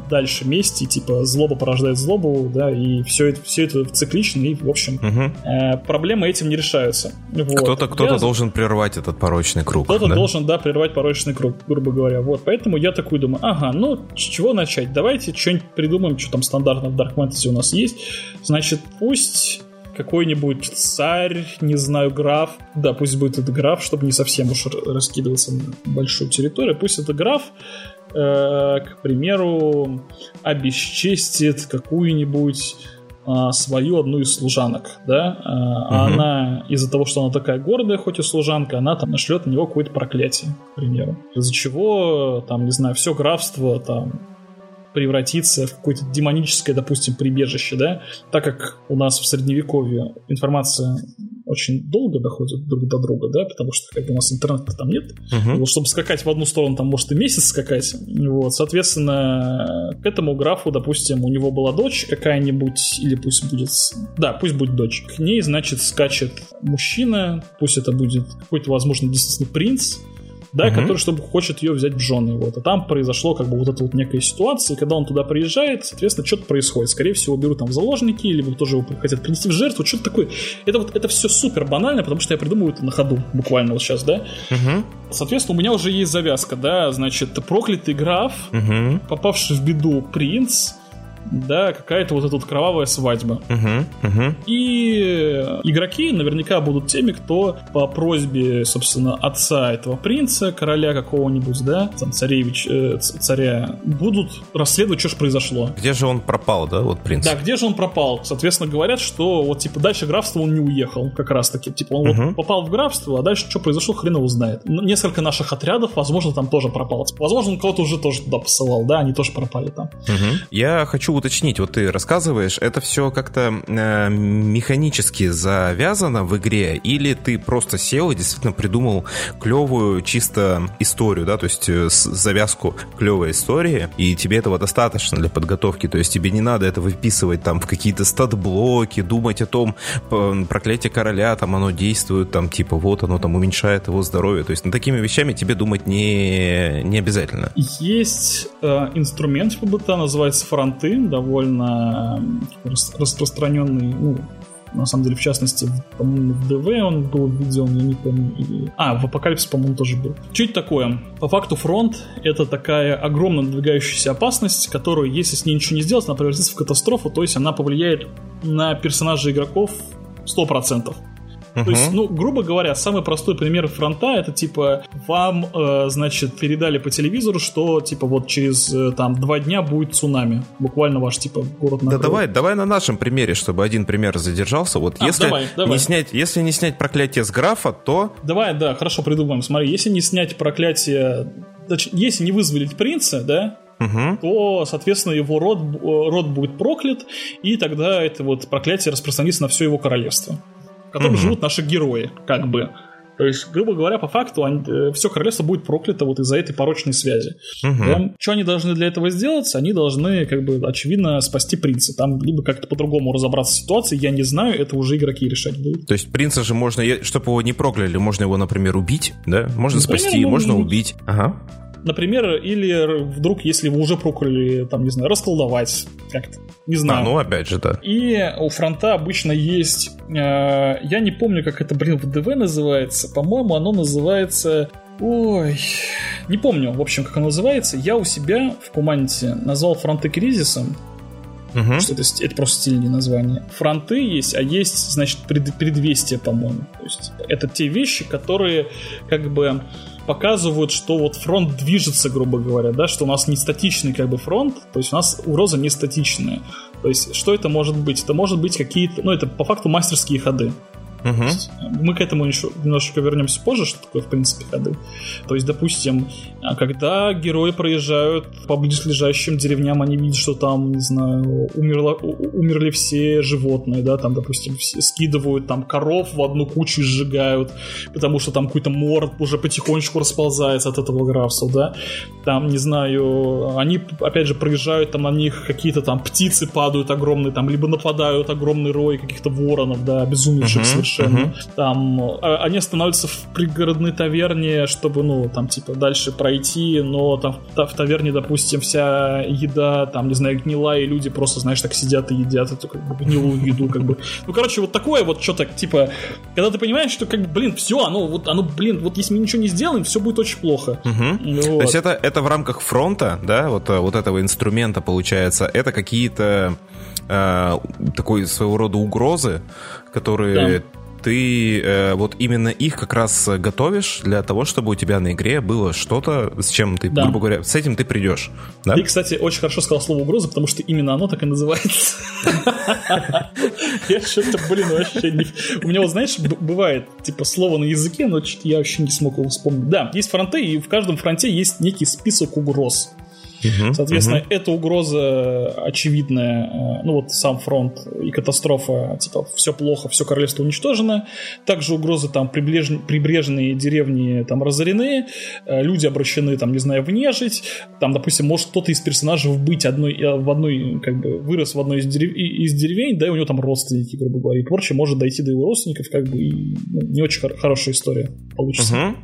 Speaker 1: дальше месть, и типа злоба порождает злобу, да, и все это, все это циклично, и, в общем, угу. э, проблемы этим не решаются.
Speaker 2: Вот. Кто-то кто я... должен прервать этот порочный круг.
Speaker 1: Кто-то да? должен, да, прервать порочный круг, грубо говоря. Вот, поэтому я такой думаю, ага, ну, с чего начать? Давайте что-нибудь придумаем, что там стандартно в Dark Fantasy у нас есть. Значит, пусть какой-нибудь царь, не знаю, граф, да, пусть будет это граф, чтобы не совсем уж раскидываться на большую территорию, пусть это граф, Э, к примеру, обесчестит какую-нибудь а, свою одну из служанок, да, а, угу. она из-за того, что она такая гордая, хоть и служанка, она там нашлет на него какое-то проклятие, к примеру, из-за чего, там, не знаю, все графство там превратиться в какое-то демоническое, допустим, прибежище, да, так как у нас в средневековье информация очень долго доходит друг до друга, да, потому что как бы у нас интернета там нет. Uh-huh. Вот, чтобы скакать в одну сторону, там может и месяц скакать. Вот, соответственно, к этому графу, допустим, у него была дочь какая-нибудь, или пусть будет... Да, пусть будет дочь. К ней, значит, скачет мужчина, пусть это будет какой-то, возможно, действительно принц, да, угу. который, чтобы хочет ее взять в жены. Вот. А там произошло как бы вот эта вот некая ситуация, и когда он туда приезжает, соответственно, что-то происходит. Скорее всего, берут там в заложники, либо тоже его хотят принести в жертву, что-то такое. Это вот это все супер банально, потому что я придумываю это на ходу, буквально вот сейчас, да.
Speaker 2: Угу.
Speaker 1: Соответственно, у меня уже есть завязка, да, значит, проклятый граф, угу. попавший в беду принц, да, какая-то вот эта вот кровавая свадьба.
Speaker 2: Угу, угу.
Speaker 1: И игроки наверняка будут теми, кто по просьбе, собственно, отца этого принца, короля какого-нибудь, да, там, царевич, э, царя, будут расследовать, что же произошло.
Speaker 2: Где же он пропал, да, вот принц?
Speaker 1: Да, где же он пропал? Соответственно, говорят, что вот, типа, дальше графства он не уехал, как раз-таки. Типа, он угу. вот попал в графство, а дальше что произошло, хрен его знает. Несколько наших отрядов, возможно, там тоже пропало. Возможно, он кого-то уже тоже туда посылал, да, они тоже пропали там.
Speaker 2: Угу. Я хочу уточнить, вот ты рассказываешь, это все как-то э, механически завязано в игре, или ты просто сел и действительно придумал клевую чисто историю, да, то есть э, завязку клевой истории, и тебе этого достаточно для подготовки, то есть тебе не надо это выписывать там в какие-то стат-блоки, думать о том, проклятие короля, там оно действует, там типа вот оно там уменьшает его здоровье, то есть над такими вещами тебе думать не, не обязательно.
Speaker 1: Есть э, инструмент в ПБТ, называется фронты, довольно распространенный, ну, на самом деле, в частности, по-моему, в ДВ он был введен, я не помню. Или... А, в Апокалипсе, по-моему, тоже был. Чуть такое. По факту фронт — это такая огромно надвигающаяся опасность, которую, если с ней ничего не сделать, она превратится в катастрофу, то есть она повлияет на персонажей игроков 100%. Uh-huh. То есть, ну, грубо говоря, самый простой пример фронта это типа вам, э, значит, передали по телевизору, что типа вот через э, там два дня будет цунами. Буквально ваш типа город
Speaker 2: накроет. Да давай, давай на нашем примере, чтобы один пример задержался. Вот а, если давай, давай. не снять, если не снять проклятие с графа, то.
Speaker 1: Давай, да, хорошо придумаем. Смотри, если не снять проклятие, если не вызволить принца, да,
Speaker 2: угу.
Speaker 1: то, соответственно, его род, род будет проклят, и тогда это вот проклятие распространится на все его королевство в котором угу. живут наши герои, как бы. То есть, грубо говоря, по факту они, э, все королевство будет проклято вот из-за этой порочной связи.
Speaker 2: Угу. Да?
Speaker 1: Что они должны для этого сделать? Они должны, как бы, очевидно, спасти принца. Там либо как-то по-другому разобраться в ситуации, я не знаю, это уже игроки решать будут.
Speaker 2: То есть принца же можно, чтобы его не прокляли, можно его, например, убить, да? Можно например, спасти, ну, можно убить. Ага.
Speaker 1: Например, или вдруг, если вы уже прокляли, там, не знаю, расколдовать как-то. Не знаю. А,
Speaker 2: ну, опять же, да.
Speaker 1: И у фронта обычно есть... Э, я не помню, как это, блин, в ДВ называется. По-моему, оно называется... Ой, не помню, в общем, как оно называется. Я у себя в команде назвал фронты кризисом.
Speaker 2: Угу.
Speaker 1: Что это, это просто стильное название. Фронты есть, а есть, значит, пред, предвестие, по-моему. То есть это те вещи, которые как бы показывают, что вот фронт движется, грубо говоря, да, что у нас не статичный как бы фронт, то есть у нас угроза не статичная. То есть что это может быть? Это может быть какие-то, ну это по факту мастерские ходы. Угу. Мы к этому еще немножко вернемся позже, что такое, в принципе, ходы. То есть, допустим, а, когда герои проезжают по близлежащим деревням, они видят, что там, не знаю, умерло, умерли все животные, да, там, допустим, все скидывают там коров в одну кучу и сжигают, потому что там какой-то мор уже потихонечку расползается от этого графства, да. Там, не знаю, они, опять же, проезжают, там на них какие-то там птицы падают огромные, там, либо нападают огромный рой каких-то воронов, да, обезумевших совершенно. Угу. Там а, они останавливаются в пригородной таверне, чтобы, ну, там, типа, дальше пройти, но там в таверне, допустим, вся еда, там, не знаю, гнила, и люди просто, знаешь, так сидят и едят эту как бы, гнилую еду, как бы. Ну, короче, вот такое вот что-то, типа, когда ты понимаешь, что, как бы, блин, все, оно, вот, оно, блин, вот если мы ничего не сделаем, все будет очень плохо.
Speaker 2: Угу. Вот. То есть это, это в рамках фронта, да, вот, вот этого инструмента, получается, это какие-то э, такой своего рода угрозы, которые да ты э, вот именно их как раз готовишь для того, чтобы у тебя на игре было что-то, с чем ты, да. грубо говоря, с этим ты придешь.
Speaker 1: Да? Ты, кстати, очень хорошо сказал слово угроза, потому что именно оно так и называется. Я что-то, блин, вообще не... У меня вот, знаешь, бывает, типа, слово на языке, но я вообще не смог его вспомнить. Да, есть фронты, и в каждом фронте есть некий список угроз. Угу, Соответственно, угу. эта угроза очевидная, э, ну вот сам фронт и катастрофа, типа все плохо, все королевство уничтожено. Также угрозы там прибреж... прибрежные деревни там разорены, э, люди обращены там, не знаю, в нежить. Там, допустим, может кто-то из персонажей быть одной, э, в одной, как бы, вырос в одной из, дерев... из деревень, да, и у него там родственники, грубо говоря, и порча может дойти до его родственников, как бы, и ну, не очень хор- хорошая история получится. Угу.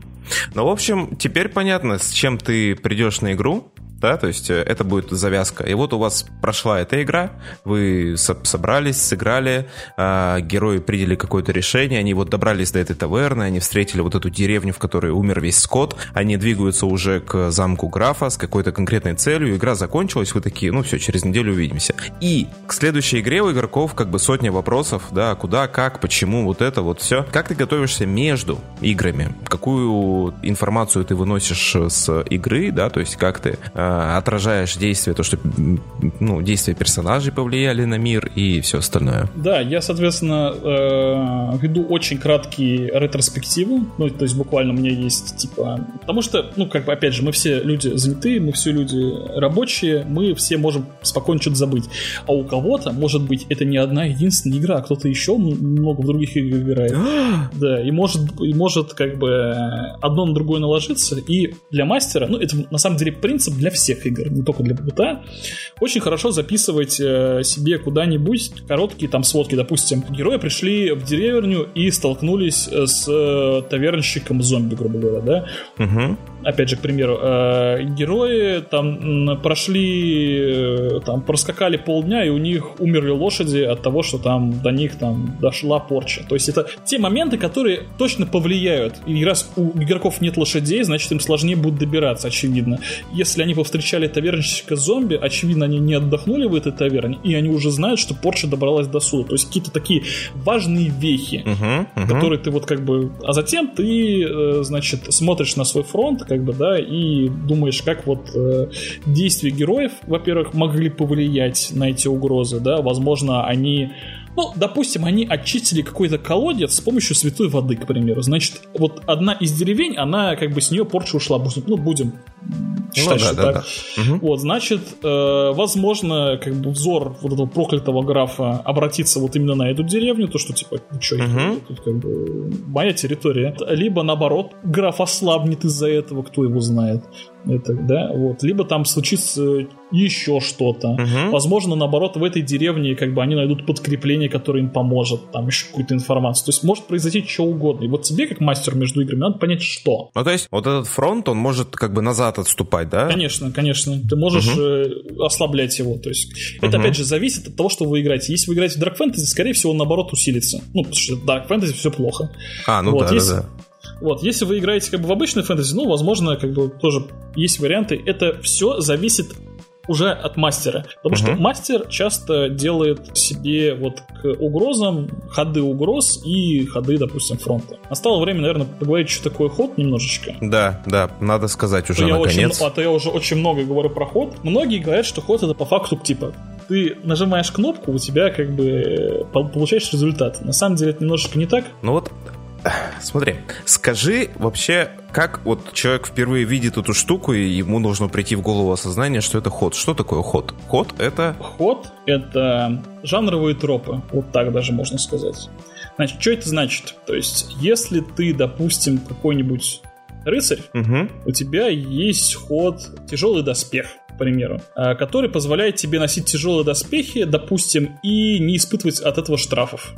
Speaker 2: Ну, в общем, теперь понятно, с чем ты придешь на игру да, то есть э, это будет завязка. И вот у вас прошла эта игра, вы собрались, сыграли, э, герои приняли какое-то решение, они вот добрались до этой таверны, они встретили вот эту деревню, в которой умер весь скот, они двигаются уже к замку графа с какой-то конкретной целью, игра закончилась, вы такие, ну все, через неделю увидимся. И к следующей игре у игроков как бы сотня вопросов, да, куда, как, почему, вот это, вот все. Как ты готовишься между играми? Какую информацию ты выносишь с игры, да, то есть как ты э, отражаешь действия, то, что ну, действия персонажей повлияли на мир и все остальное.
Speaker 1: Да, я, соответственно, э, веду очень краткие ретроспективы, ну, то есть буквально у меня есть, типа, потому что, ну, как бы, опять же, мы все люди занятые, мы все люди рабочие, мы все можем спокойно что-то забыть. А у кого-то, может быть, это не одна единственная игра, а кто-то еще много в других играх играет. да, и может, и может, как бы, одно на другое наложиться, и для мастера, ну, это, на самом деле, принцип для всех игр, не только для ПБТА, очень хорошо записывать э, себе куда-нибудь короткие там сводки. Допустим, герои пришли в деревню и столкнулись э, с э, тавернщиком зомби, грубо говоря, да? Угу. Опять же, к примеру, герои там прошли, там проскакали полдня, и у них умерли лошади от того, что там до них там дошла порча. То есть это те моменты, которые точно повлияют. И раз у игроков нет лошадей, значит им сложнее будет добираться, очевидно. Если они встречали тавернщика зомби, очевидно, они не отдохнули в этой таверне, и они уже знают, что порча добралась до суда. То есть какие-то такие важные вехи, uh-huh, uh-huh. которые ты вот как бы... А затем ты, э, значит, смотришь на свой фронт, как бы, да, и думаешь, как вот э, действия героев, во-первых, могли повлиять на эти угрозы, да, возможно, они ну, допустим, они очистили какой-то колодец с помощью святой воды, к примеру. Значит, вот одна из деревень, она как бы с нее порча ушла. Ну, будем считать, ну, да, что да, так. Да. Угу. Вот, значит, э, возможно, как бы взор вот этого проклятого графа обратиться вот именно на эту деревню, то, что, типа, ну, что, угу. тут как бы моя территория. Либо, наоборот, граф ослабнет из-за этого, кто его знает это, да, вот, либо там случится еще что-то. Угу. Возможно, наоборот, в этой деревне как бы они найдут подкрепление, которое им поможет, там еще какую-то информацию. То есть может произойти что угодно. И вот тебе, как мастер между играми, надо понять, что.
Speaker 2: Ну, то есть вот этот фронт, он может как бы назад отступать, да?
Speaker 1: Конечно, конечно. Ты можешь угу. ослаблять его. То есть это, опять же, зависит от того, что вы играете. Если вы играете в Dark Fantasy, скорее всего, он, наоборот, усилится. Ну, потому что Dark Fantasy все плохо.
Speaker 2: А, ну вот, да, если... да, да.
Speaker 1: Вот, если вы играете как бы в обычный фэнтези, ну, возможно, как бы тоже есть варианты. Это все зависит уже от мастера. Потому uh-huh. что мастер часто делает себе вот к угрозам ходы угроз и ходы, допустим, фронта. Настало время, наверное, поговорить, что такое ход немножечко.
Speaker 2: Да, да, надо сказать уже
Speaker 1: то
Speaker 2: наконец.
Speaker 1: Очень, а то я уже очень много говорю про ход. Многие говорят, что ход это по факту типа ты нажимаешь кнопку, у тебя как бы э, получаешь результат. На самом деле это немножечко не так.
Speaker 2: Ну вот Смотри, скажи вообще, как вот человек впервые видит эту штуку, и ему нужно прийти в голову осознание, что это ход. Что такое ход? Ход — это...
Speaker 1: Ход — это жанровые тропы, вот так даже можно сказать. Значит, что это значит? То есть, если ты, допустим, какой-нибудь рыцарь, угу. у тебя есть ход тяжелый доспех, к примеру, а, который позволяет тебе носить тяжелые доспехи, допустим, и не испытывать от этого штрафов.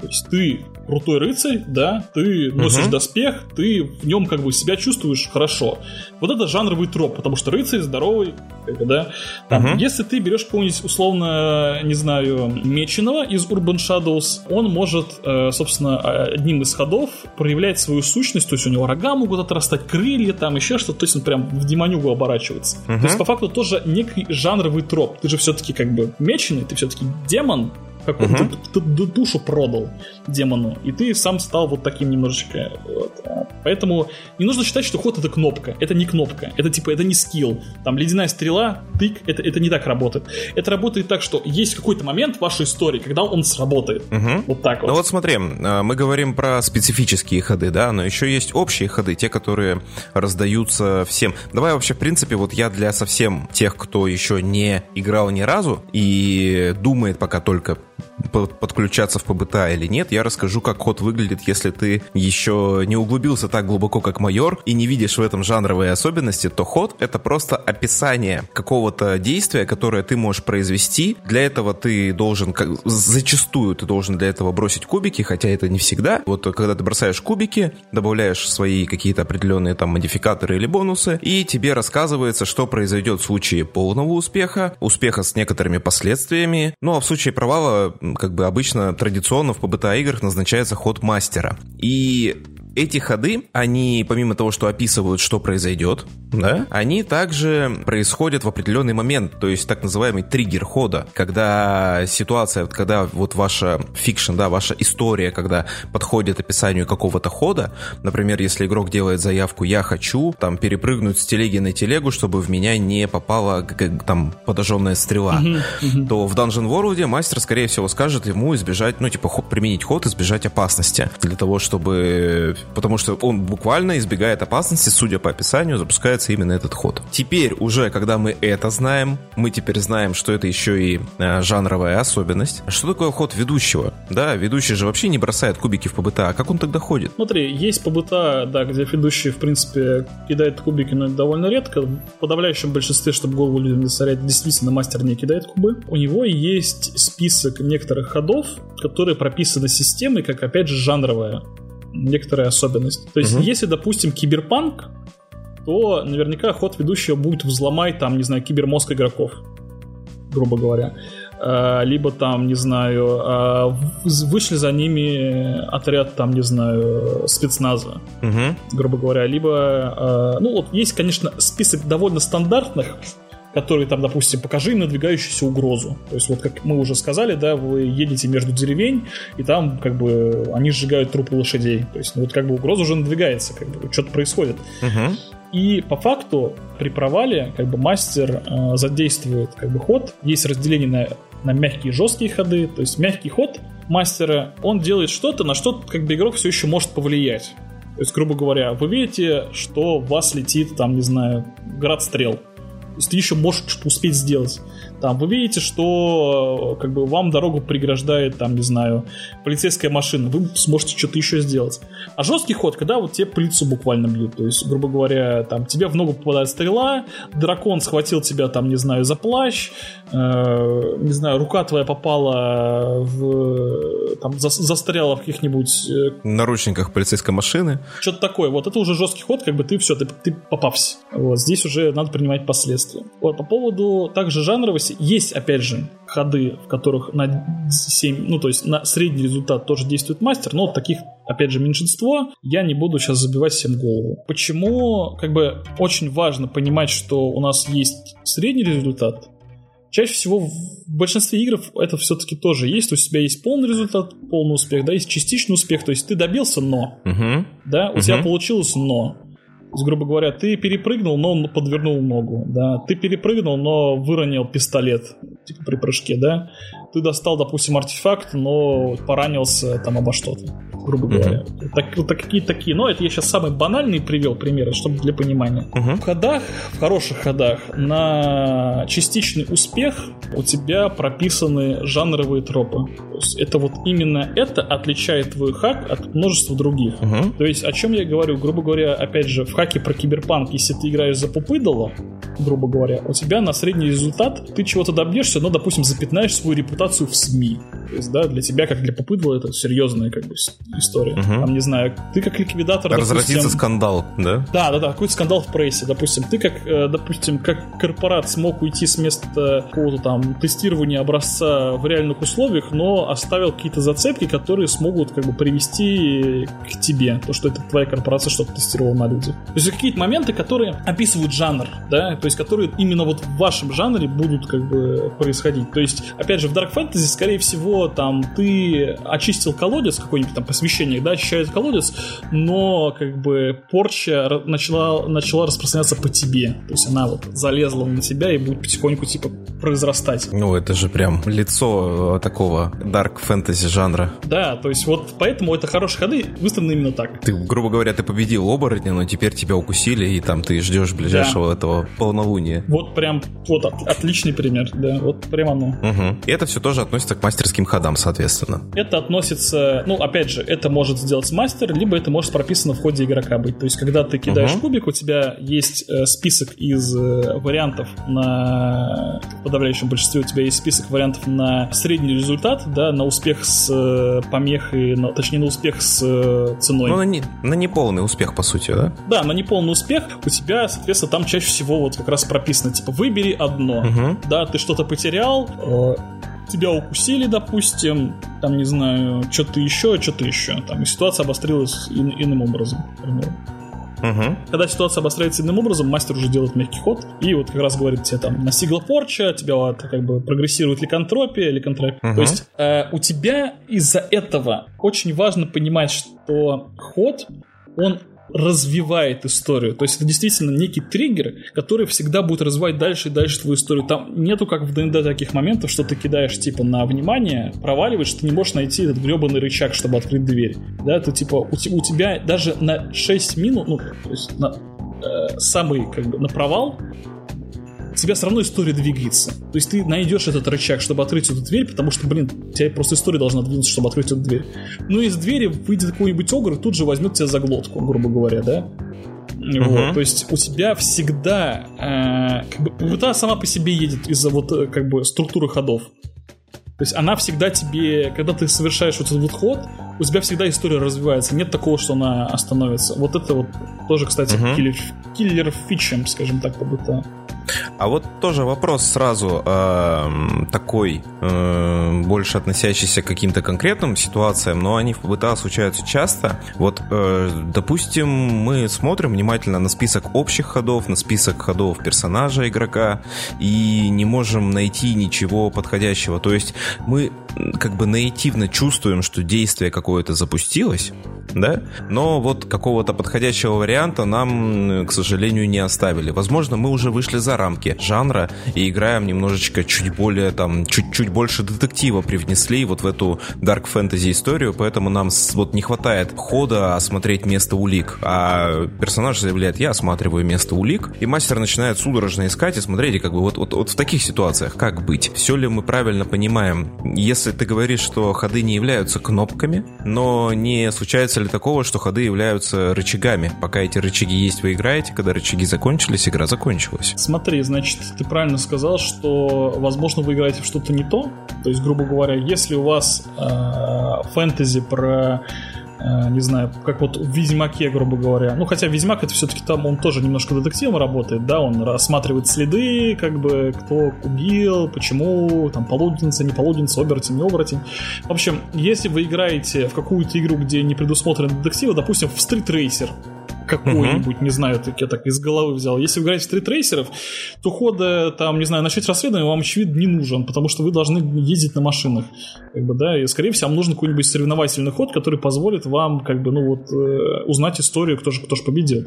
Speaker 1: То есть ты крутой рыцарь, да, ты носишь угу. доспех, ты в нем как бы себя чувствуешь хорошо. Вот это жанровый троп, потому что рыцарь здоровый, как бы, да. Там, угу. Если ты берешь какого-нибудь условно, не знаю, меченого из Urban Shadows, он может, э, собственно, одним из ходов проявлять свою сущность, то есть у него рога могут отрастать, крылья, там еще что-то, то есть он прям в демонюгу оборачивается. Угу. То есть по факту тоже некий жанровый троп. Ты же все-таки как бы меченый, ты все-таки демон, как угу. ты, ты, душу продал демону, и ты сам стал вот таким немножечко. Вот. А, поэтому не нужно считать, что ход это кнопка. Это не кнопка. Это типа, это не скилл. Там ледяная стрела, тык, это, это не так работает. Это работает так, что есть какой-то момент в вашей истории, когда он сработает.
Speaker 2: Угу. Вот так вот. Ну вот смотри, а, мы говорим про специфические ходы, да, но еще есть общие ходы, те, которые раздаются всем. Давай вообще, в принципе, вот я для совсем тех, кто еще не играл ни разу и думает пока только подключаться в ПБТА или нет, я расскажу, как ход выглядит, если ты еще не углубился так глубоко, как майор, и не видишь в этом жанровые особенности, то ход — это просто описание какого-то действия, которое ты можешь произвести. Для этого ты должен, как, зачастую ты должен для этого бросить кубики, хотя это не всегда. Вот когда ты бросаешь кубики, добавляешь свои какие-то определенные там модификаторы или бонусы, и тебе рассказывается, что произойдет в случае полного успеха, успеха с некоторыми последствиями, ну а в случае провала как бы обычно традиционно в ПБТА играх назначается ход мастера. И эти ходы, они помимо того, что описывают, что произойдет, да, они также происходят в определенный момент, то есть так называемый триггер хода, когда ситуация, когда вот ваша fiction, да, ваша история, когда подходит описанию какого-то хода, например, если игрок делает заявку «я хочу там перепрыгнуть с телеги на телегу, чтобы в меня не попала как, там подожженная стрела», то в Dungeon World мастер, скорее всего, скажет ему избежать, ну, типа, применить ход, избежать опасности, для того, чтобы потому что он буквально избегает опасности, судя по описанию, запускается именно этот ход. Теперь уже, когда мы это знаем, мы теперь знаем, что это еще и э, жанровая особенность. Что такое ход ведущего? Да, ведущий же вообще не бросает кубики в ПБТА, а как он тогда ходит?
Speaker 1: Смотри, есть ПБТА, да, где ведущий, в принципе, кидает кубики, но это довольно редко. В подавляющем большинстве, чтобы голову людям засорять, действительно мастер не кидает кубы. У него есть список некоторых ходов, которые прописаны системой, как, опять же, жанровая некоторая особенность. То есть, угу. если, допустим, киберпанк, то наверняка ход ведущего будет взломать, там, не знаю, кибермозг игроков, грубо говоря. А, либо там, не знаю, а, вышли за ними отряд, там, не знаю, спецназа, угу. грубо говоря. Либо, а, ну вот есть, конечно, список довольно стандартных который там, допустим, покажи им надвигающуюся угрозу. То есть вот как мы уже сказали, да, вы едете между деревень, и там как бы они сжигают трупы лошадей. То есть ну, вот как бы угроза уже надвигается, как бы что-то происходит. Угу. И по факту при провале как бы мастер э, задействует как бы ход. Есть разделение на, на мягкие и жесткие ходы. То есть мягкий ход мастера, он делает что-то, на что как бы игрок все еще может повлиять. То есть, грубо говоря, вы видите, что в вас летит, там, не знаю, град стрел если ты еще можешь что-то успеть сделать. Там вы видите, что как бы вам дорогу преграждает, там, не знаю, полицейская машина, вы сможете что-то еще сделать. А жесткий ход, когда вот тебе по буквально бьют, то есть, грубо говоря, там тебе в ногу попадает стрела, дракон схватил тебя, там, не знаю, за плащ, э, не знаю, рука твоя попала в, там, за, застряла в каких-нибудь... Э,
Speaker 2: наручниках полицейской машины.
Speaker 1: Что-то такое, вот это уже жесткий ход, как бы ты все, ты, ты попався. Вот, здесь уже надо принимать последствия. Вот, по поводу также жанровости, есть, опять же, ходы, в которых на 7, ну, то есть на средний результат тоже действует мастер, но таких опять же, меньшинство, я не буду сейчас забивать всем голову. Почему, как бы, очень важно понимать, что у нас есть средний результат, Чаще всего в большинстве игр это все-таки тоже есть. У тебя есть полный результат, полный успех, да, есть частичный успех. То есть ты добился, но.
Speaker 2: Угу.
Speaker 1: Да, у
Speaker 2: Мгм.
Speaker 1: тебя получилось, но. Грубо говоря, ты перепрыгнул, но подвернул ногу, да. Ты перепрыгнул, но выронил пистолет, типа при прыжке, да. Ты достал, допустим, артефакт, но поранился там обо что-то, грубо говоря. Так, вот такие такие. Но это я сейчас самый банальный привел примеры, чтобы для понимания.
Speaker 2: Угу.
Speaker 1: В ходах, в хороших ходах, на частичный успех у тебя прописаны жанровые тропы. То есть это вот именно это отличает твой хак от множества других.
Speaker 2: Угу.
Speaker 1: То есть о чем я говорю? Грубо говоря, опять же, в хаке про киберпанк, если ты играешь за пупыдало, грубо говоря, у тебя на средний результат ты чего-то добьешься, но, допустим, запятнаешь свою репутацию в СМИ. То есть, да, для тебя, как для пупыдала, это серьезная как бы история.
Speaker 2: Мгм.
Speaker 1: Там, не знаю, ты как ликвидатор,
Speaker 2: Разразится
Speaker 1: допустим,
Speaker 2: скандал, да?
Speaker 1: да, да, да, какой-то скандал в прессе, допустим. Ты как, э, допустим, как корпорат смог уйти с места какого-то там тестирования образца в реальных условиях, но оставил какие-то зацепки, которые смогут как бы привести к тебе, то, что это твоя корпорация что-то тестировала на людях. То есть какие-то моменты, которые описывают жанр, да, то есть которые именно вот в вашем жанре будут как бы происходить. То есть, опять же, в Dark Fantasy, скорее всего, там ты очистил колодец, какой-нибудь там посвящение, да, очищает колодец, но как бы порча начала, начала распространяться по тебе. То есть она вот залезла на тебя и будет потихоньку типа произрастать.
Speaker 2: Ну, это же прям лицо э, такого dark фэнтези жанра.
Speaker 1: Да, то есть вот поэтому это хорошие ходы выстроены именно так.
Speaker 2: Ты, грубо говоря, ты победил оборотня, но теперь тебя укусили, и там ты ждешь ближайшего этого полнолуния.
Speaker 1: Вот прям вот от- отличный пример, да, вот прям оно.
Speaker 2: Угу. И это все тоже относится к мастерским ходам, соответственно.
Speaker 1: Это относится, ну, опять же, это может сделать мастер, либо это может прописано в ходе игрока быть. То есть, когда ты кидаешь
Speaker 2: Мгм.
Speaker 1: кубик, у тебя есть э, список из э, вариантов на... В подавляющем большинстве у тебя есть список вариантов на средний результат, да, на успех с э, помехой, на- точнее, на успех с э, ценой.
Speaker 2: Ну, на, не, на неполный успех, по сути, да?
Speaker 1: Да, на неполный успех у тебя, соответственно, там чаще всего вот как раз прописано, типа, выбери одно.
Speaker 2: Угу.
Speaker 1: Да, ты что-то потерял, э, тебя укусили, допустим, там, не знаю, что-то еще, что-то еще. Там, и ситуация обострилась ин- иным образом, к примеру.
Speaker 2: Угу.
Speaker 1: Когда ситуация обостряется иным образом, мастер уже делает мягкий ход, и вот как раз говорит тебе там, настигла порча, тебя вот, как бы прогрессирует ликантропия, ликантропия.
Speaker 2: Мгм.
Speaker 1: То есть э, у тебя из-за этого очень важно понимать, что ход, он развивает историю. То есть это действительно некий триггер, который всегда будет развивать дальше и дальше твою историю. Там нету, как в ДНД, таких моментов, что ты кидаешь типа на внимание, проваливаешь, ты не можешь найти этот гребаный рычаг, чтобы открыть дверь. Да, ты типа у, у тебя даже на 6 минут, ну, то есть на э, самый как бы на провал тебя все равно история двигается. То есть ты найдешь этот рычаг, чтобы открыть эту дверь, потому что, блин, у тебя просто история должна двинуться, чтобы открыть эту дверь. Ну, из двери выйдет какой-нибудь огр и тут же возьмет тебя за глотку, грубо говоря, да? Вот, то есть у тебя всегда э, как бы, пута сама по себе едет из-за вот э, как бы структуры ходов. То есть она всегда тебе, когда ты совершаешь вот этот вот ход, у тебя всегда история развивается. Нет такого, что она остановится. Вот это вот тоже, кстати,
Speaker 2: Мгм.
Speaker 1: киллер, киллер фичем, скажем так, как будто.
Speaker 2: А вот тоже вопрос сразу эм, такой, э, больше относящийся к каким-то конкретным ситуациям, но они в ПБТА случаются часто. Вот, э, допустим, мы смотрим внимательно на список общих ходов, на список ходов персонажа игрока и не можем найти ничего подходящего. То есть мы как бы наитивно чувствуем, что действие какое-то запустилось, да, но вот какого-то подходящего варианта нам, к сожалению, не оставили. Возможно, мы уже вышли за рамки жанра и играем немножечко чуть более, там, чуть-чуть больше детектива привнесли вот в эту дарк фэнтези историю, поэтому нам вот не хватает хода осмотреть место улик, а персонаж заявляет, я осматриваю место улик, и мастер начинает судорожно искать и смотреть, и как бы вот, вот, вот в таких ситуациях как быть? Все ли мы правильно понимаем? Если ты говоришь, что ходы не являются кнопками, но не случается ли такого, что ходы являются рычагами? Пока эти рычаги есть, вы играете, когда рычаги закончились, игра закончилась.
Speaker 1: Смотри, значит, ты правильно сказал, что, возможно, вы играете в что-то не то. То есть, грубо говоря, если у вас э, фэнтези про не знаю, как вот в Ведьмаке, грубо говоря. Ну, хотя Ведьмак это все-таки там он тоже немножко детективом работает, да, он рассматривает следы, как бы, кто убил, почему, там, полуденница, не полуденница, оборотень, не оборотень. В общем, если вы играете в какую-то игру, где не предусмотрены детективы, допустим, в Street Racer, какой-нибудь, не знаю, так я так из головы взял. Если вы играете в стритрейсеров, то хода, там, не знаю, начать расследование вам, очевидно, не нужен, потому что вы должны ездить на машинах. Как бы, да, и, скорее всего, вам нужен какой-нибудь соревновательный ход, который позволит вам, как бы, ну вот, э, узнать историю, кто же, кто же победил.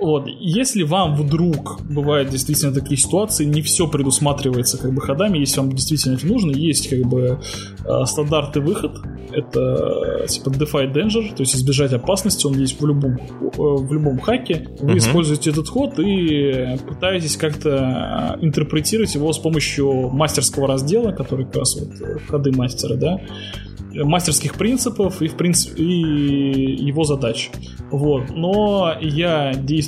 Speaker 1: Вот. Если вам вдруг бывают действительно такие ситуации, не все предусматривается как бы ходами, если вам действительно это нужно, есть как бы э, стандартный выход, это типа Defy Danger, то есть избежать опасности, он есть в любом, э, в любом хаке. Вы uh-huh. используете этот ход и пытаетесь как-то интерпретировать его с помощью мастерского раздела, который как раз вот э, ходы мастера, да, мастерских принципов и, в принципе, и его задач. Вот. Но я действую,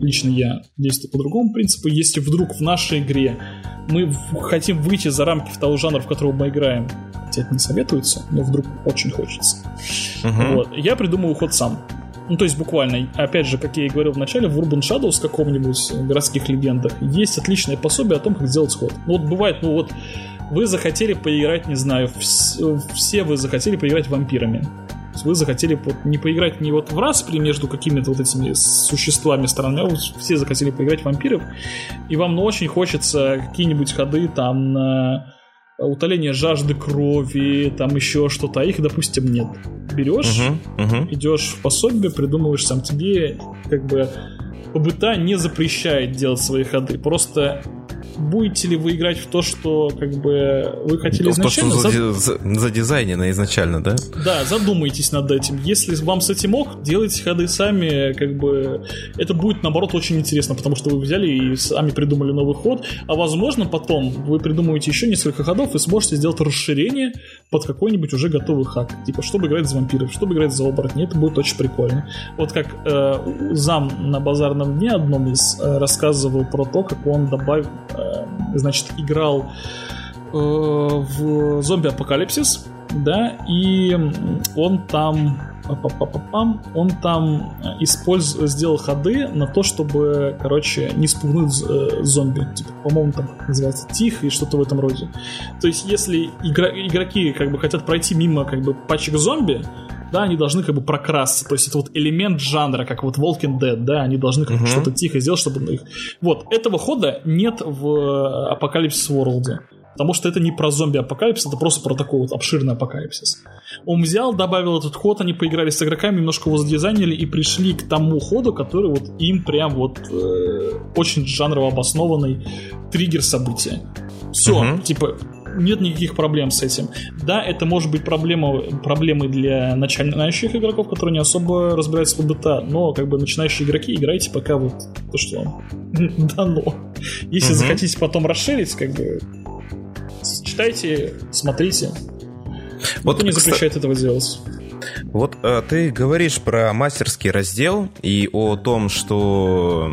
Speaker 1: лично я действую по другому принципу. Если вдруг в нашей игре мы хотим выйти за рамки того жанра, в которого мы играем, хотя это не советуется, но вдруг очень хочется. Uh-huh. Вот. Я придумываю ход сам. Ну, то есть буквально, опять же, как я и говорил в начале, в Urban Shadows каком-нибудь городских легендах есть отличное пособие о том, как сделать ход. Ну, вот бывает, ну вот вы захотели поиграть, не знаю, все вы захотели поиграть вампирами. Вы захотели не поиграть не вот в распри между какими-то вот этими существами стороны, а все захотели поиграть в вампиров, и вам ну, очень хочется какие-нибудь ходы там на утоление жажды крови, там еще что-то, а их, допустим, нет. Берешь, uh-huh, uh-huh. идешь в пособие, придумываешь сам тебе, как бы ПБТА не запрещает делать свои ходы, просто будете ли вы играть в то, что как бы вы хотели
Speaker 2: ну,
Speaker 1: изначально?
Speaker 2: То, что за, за, задизайнено изначально, да?
Speaker 1: Да, задумайтесь над этим. Если вам с этим ок, делайте ходы сами, как бы это будет наоборот очень интересно, потому что вы взяли и сами придумали новый ход, а возможно потом вы придумаете еще несколько ходов и сможете сделать расширение под какой-нибудь уже готовый хак. Типа, чтобы играть за вампиров, чтобы играть за оборотней, это будет очень прикольно. Вот как э, зам на базарном дне одном из э, рассказывал про то, как он добавил э, значит, играл э, в зомби-апокалипсис, да, и он там он там использ... сделал ходы на то, чтобы, короче, не спугнуть э, зомби. Типа, по-моему, там называется тихо и что-то в этом роде. То есть, если игра... игроки как бы хотят пройти мимо как бы пачек зомби, да, они должны как бы прокрасться. То есть это вот элемент жанра, как вот Walking Dead, да, они должны как uh-huh. что-то тихо сделать, чтобы их... Вот, этого хода нет в Апокалипсис World. Потому что это не про зомби-апокалипсис, это просто про такой вот обширный апокалипсис. Он взял, добавил этот ход, они поиграли с игроками, немножко его задизайнили и пришли к тому ходу, который вот им прям вот э, очень жанрово обоснованный триггер события. Все, uh-huh. типа, нет никаких проблем с этим. Да, это может быть проблема, проблемой для начинающих игроков, которые не особо разбираются в БТА, но как бы начинающие игроки играйте пока вот то, что вам дано. Если угу. захотите потом расширить, как бы читайте, смотрите. Вот Никто не запрещает этого делать.
Speaker 2: Вот э, ты говоришь про мастерский раздел и о том, что,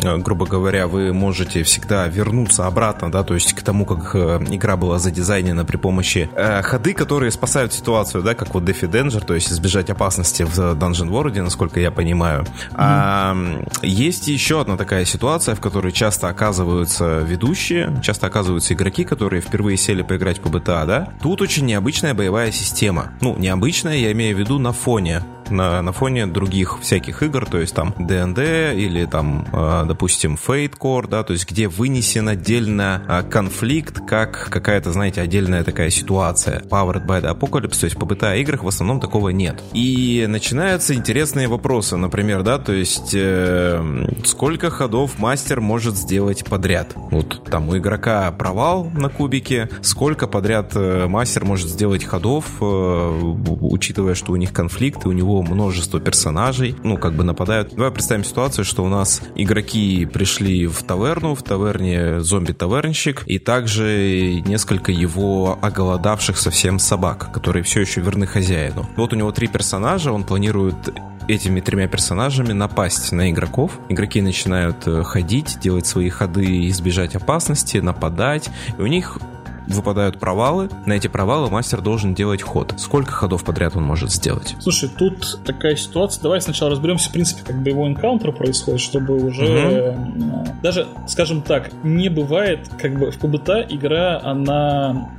Speaker 2: грубо говоря, вы можете всегда вернуться обратно, да, то есть к тому, как э, игра была задизайнена при помощи э, ходы, которые спасают ситуацию, да, как вот Defi Danger, то есть избежать опасности в Dungeon World, насколько я понимаю. Mm-hmm. А есть еще одна такая ситуация, в которой часто оказываются ведущие, часто оказываются игроки, которые впервые сели поиграть в PBTA, да. Тут очень необычная боевая система. Ну, необычная, я имею в виду на фоне на, на фоне других всяких игр, то есть там D&D или там, э, допустим, Fate Core, да, то есть где вынесен отдельно э, конфликт как какая-то, знаете, отдельная такая ситуация. Powered by the Apocalypse, то есть по быта играх в основном такого нет. И начинаются интересные вопросы, например, да, то есть э, сколько ходов мастер может сделать подряд? Вот там у игрока провал на кубике, сколько подряд мастер может сделать ходов, учитывая, что у них конфликт, и у него множество персонажей, ну, как бы нападают. Давай представим ситуацию, что у нас игроки пришли в таверну, в таверне зомби-тавернщик, и также несколько его оголодавших совсем собак, которые все еще верны хозяину. Вот у него три персонажа, он планирует этими тремя персонажами напасть на игроков. Игроки начинают э, ходить, делать свои ходы, избежать опасности, нападать. И у них выпадают провалы. На эти провалы мастер должен делать ход. Сколько ходов подряд он может сделать?
Speaker 1: Слушай, тут такая ситуация. Давай сначала разберемся, в принципе, как бы его энкаунтер происходит, чтобы уже... Угу. Даже, скажем так, не бывает, как бы в ПБТ игра, она...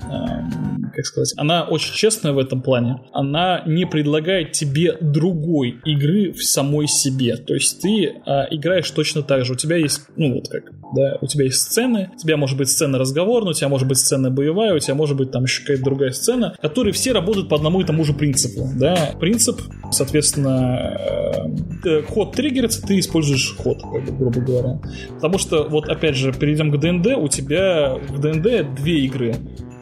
Speaker 1: Как сказать? Она очень честная в этом плане. Она не предлагает тебе другой игры в самой себе. То есть ты а, играешь точно так же. У тебя есть, ну вот как, да, у тебя есть сцены, у тебя может быть сцена разговорная, у тебя может быть сцена боевая, у тебя может быть там еще какая-то другая сцена, которые все работают по одному и тому же принципу, да. Принцип, соответственно, э, ход триггерится, ты используешь ход, как бы, грубо говоря. Потому что, вот опять же, перейдем к ДНД, у тебя в ДНД две игры.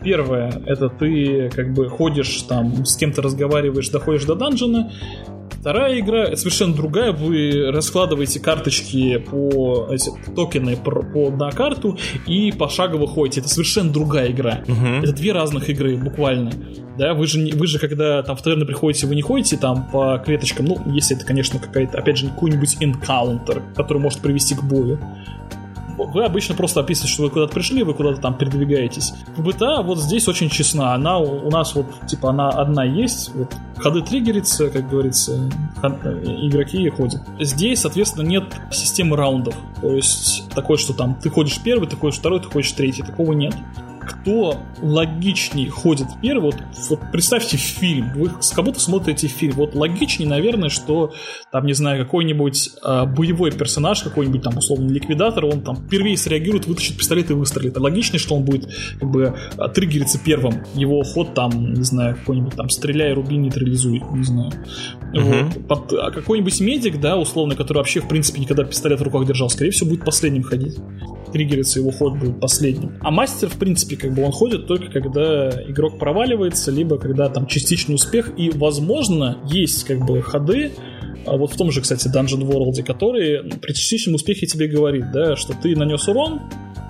Speaker 1: Первое, это ты как бы ходишь там, с кем-то разговариваешь, доходишь до данжена, Вторая игра совершенно другая. Вы раскладываете карточки по эти токены по, по на карту и пошагово ходите. Это совершенно другая игра. Угу. Это две разных игры, буквально. Да, вы же, вы же когда там в таверну приходите, вы не ходите там по клеточкам, ну, если это, конечно, какая-то, опять же, какой-нибудь энкаунтер, который может привести к бою вы обычно просто описываете, что вы куда-то пришли, вы куда-то там передвигаетесь. В GTA вот здесь очень честна. Она у нас вот, типа, она одна есть. Вот, ходы триггерится, как говорится, игроки ходят. Здесь, соответственно, нет системы раундов. То есть такое, что там ты ходишь первый, ты ходишь второй, ты ходишь третий. Такого нет кто логичнее ходит первый, вот, вот представьте фильм, вы как будто смотрите фильм, вот логичнее, наверное, что там, не знаю, какой-нибудь э, боевой персонаж, какой-нибудь там, условно, ликвидатор, он там впервые среагирует, вытащит пистолет и выстрелит. А логичнее, что он будет как бы триггериться первым. Его ход там, не знаю, какой-нибудь там стреляй, руби, нейтрализуй, не знаю. Uh-huh. Вот. А какой-нибудь медик, да, условно, который вообще, в принципе, никогда пистолет в руках держал, скорее всего, будет последним ходить триггерится его ход будет последним. А мастер, в принципе, как бы он ходит только когда игрок проваливается, либо когда там частичный успех, и, возможно, есть как бы ходы, а вот в том же, кстати, Dungeon World, которые при частичном успехе тебе говорит, да, что ты нанес урон,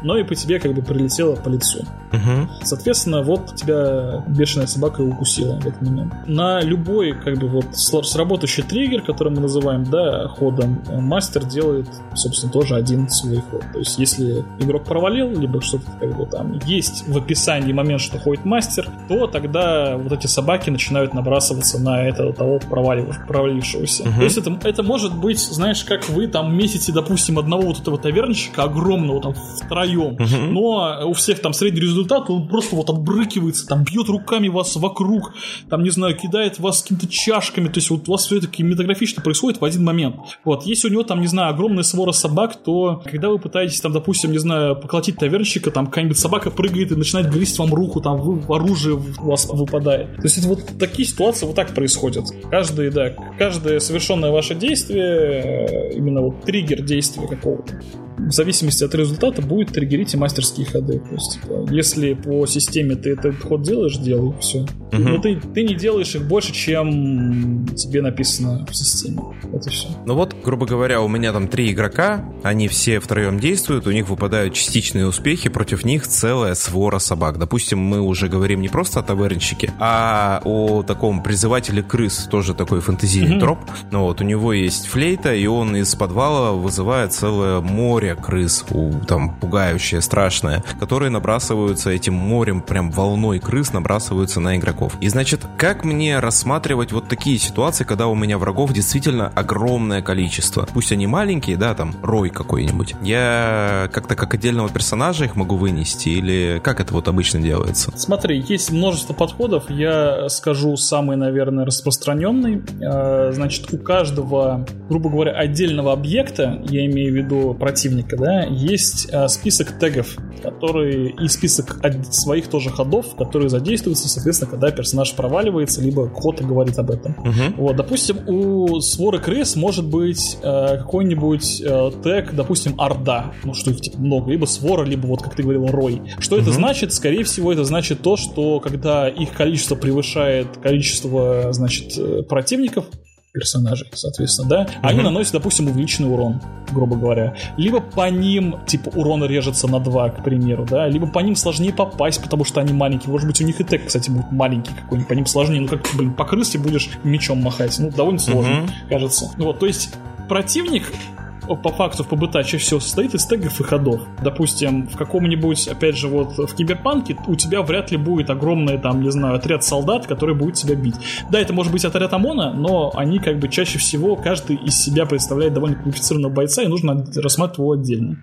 Speaker 1: но и по тебе как бы прилетело по лицу. Угу. Соответственно, вот тебя бешеная собака укусила в этот момент. На любой как бы вот сработающий триггер, который мы называем, да, ходом, мастер делает, собственно, тоже один свой ход. То есть, если игрок провалил, либо что-то как бы там есть в описании момент, что ходит мастер, то тогда вот эти собаки начинают набрасываться на этого того провалившегося. Угу. То есть это, это может быть, знаешь, как вы там месяце, допустим, одного вот этого тавернщика огромного там втроем вдвоем. Угу. Но у всех там средний результат, он просто вот отбрыкивается, там бьет руками вас вокруг, там, не знаю, кидает вас какими-то чашками, то есть вот у вас все это кинематографично происходит в один момент. Вот, если у него там, не знаю, огромная свора собак, то когда вы пытаетесь там, допустим, не знаю, поколотить тавернщика, там какая-нибудь собака прыгает и начинает грызть вам руку, там вы, оружие у вас выпадает. То есть это вот такие ситуации вот так происходят. Каждое, да, каждое совершенное ваше действие, э, именно вот триггер действия какого-то, в зависимости от результата будет триггерить и мастерские ходы. То есть, типа, если по системе ты этот ход делаешь, делай, все. Угу. Но ты, ты не делаешь их больше, чем тебе написано в системе. И все.
Speaker 2: Ну вот, грубо говоря, у меня там три игрока, они все втроем действуют, у них выпадают частичные успехи, против них целая свора собак. Допустим, мы уже говорим не просто о тавернщике, а о таком призывателе крыс, тоже такой фэнтезийный угу. троп. Ну вот, у него есть флейта, и он из подвала вызывает целое море крыс, там, пугающее, страшное, которые набрасываются этим морем, прям волной крыс набрасываются на игроков. И значит, как мне рассматривать вот такие ситуации, когда у меня врагов действительно огромное количество? Пусть они маленькие, да, там, рой какой-нибудь. Я как-то как отдельного персонажа их могу вынести или как это вот обычно делается?
Speaker 1: Смотри, есть множество подходов. Я скажу самый, наверное, распространенный. А, значит, у каждого, грубо говоря, отдельного объекта, я имею в виду противника, да, есть а, список тегов, которые и список своих тоже ходов, которые задействуются, соответственно, когда персонаж проваливается, либо ход говорит об этом. Угу. Вот, допустим, у своры крыс может быть э, какой-нибудь э, тег, допустим, орда, ну что их типа много, либо свора, либо вот как ты говорил, рой. Что угу. это значит? Скорее всего, это значит то, что когда их количество превышает количество, значит, э, противников, персонажей, соответственно, да, mm-hmm. они наносят, допустим, увеличенный урон, грубо говоря. Либо по ним, типа, урон режется на 2, к примеру, да, либо по ним сложнее попасть, потому что они маленькие. Может быть, у них и тег, кстати, будет маленький какой-нибудь, по ним сложнее. Ну, как, блин, по крысе будешь мечом махать. Ну, довольно сложно, mm-hmm. кажется. Вот, то есть противник по факту в ПБТ чаще всего состоит из тегов и ходов. Допустим, в каком-нибудь, опять же, вот в Киберпанке у тебя вряд ли будет огромный, там, не знаю, отряд солдат, который будет тебя бить. Да, это может быть отряд ОМОНа, но они как бы чаще всего, каждый из себя представляет довольно квалифицированного бойца, и нужно рассматривать его отдельно.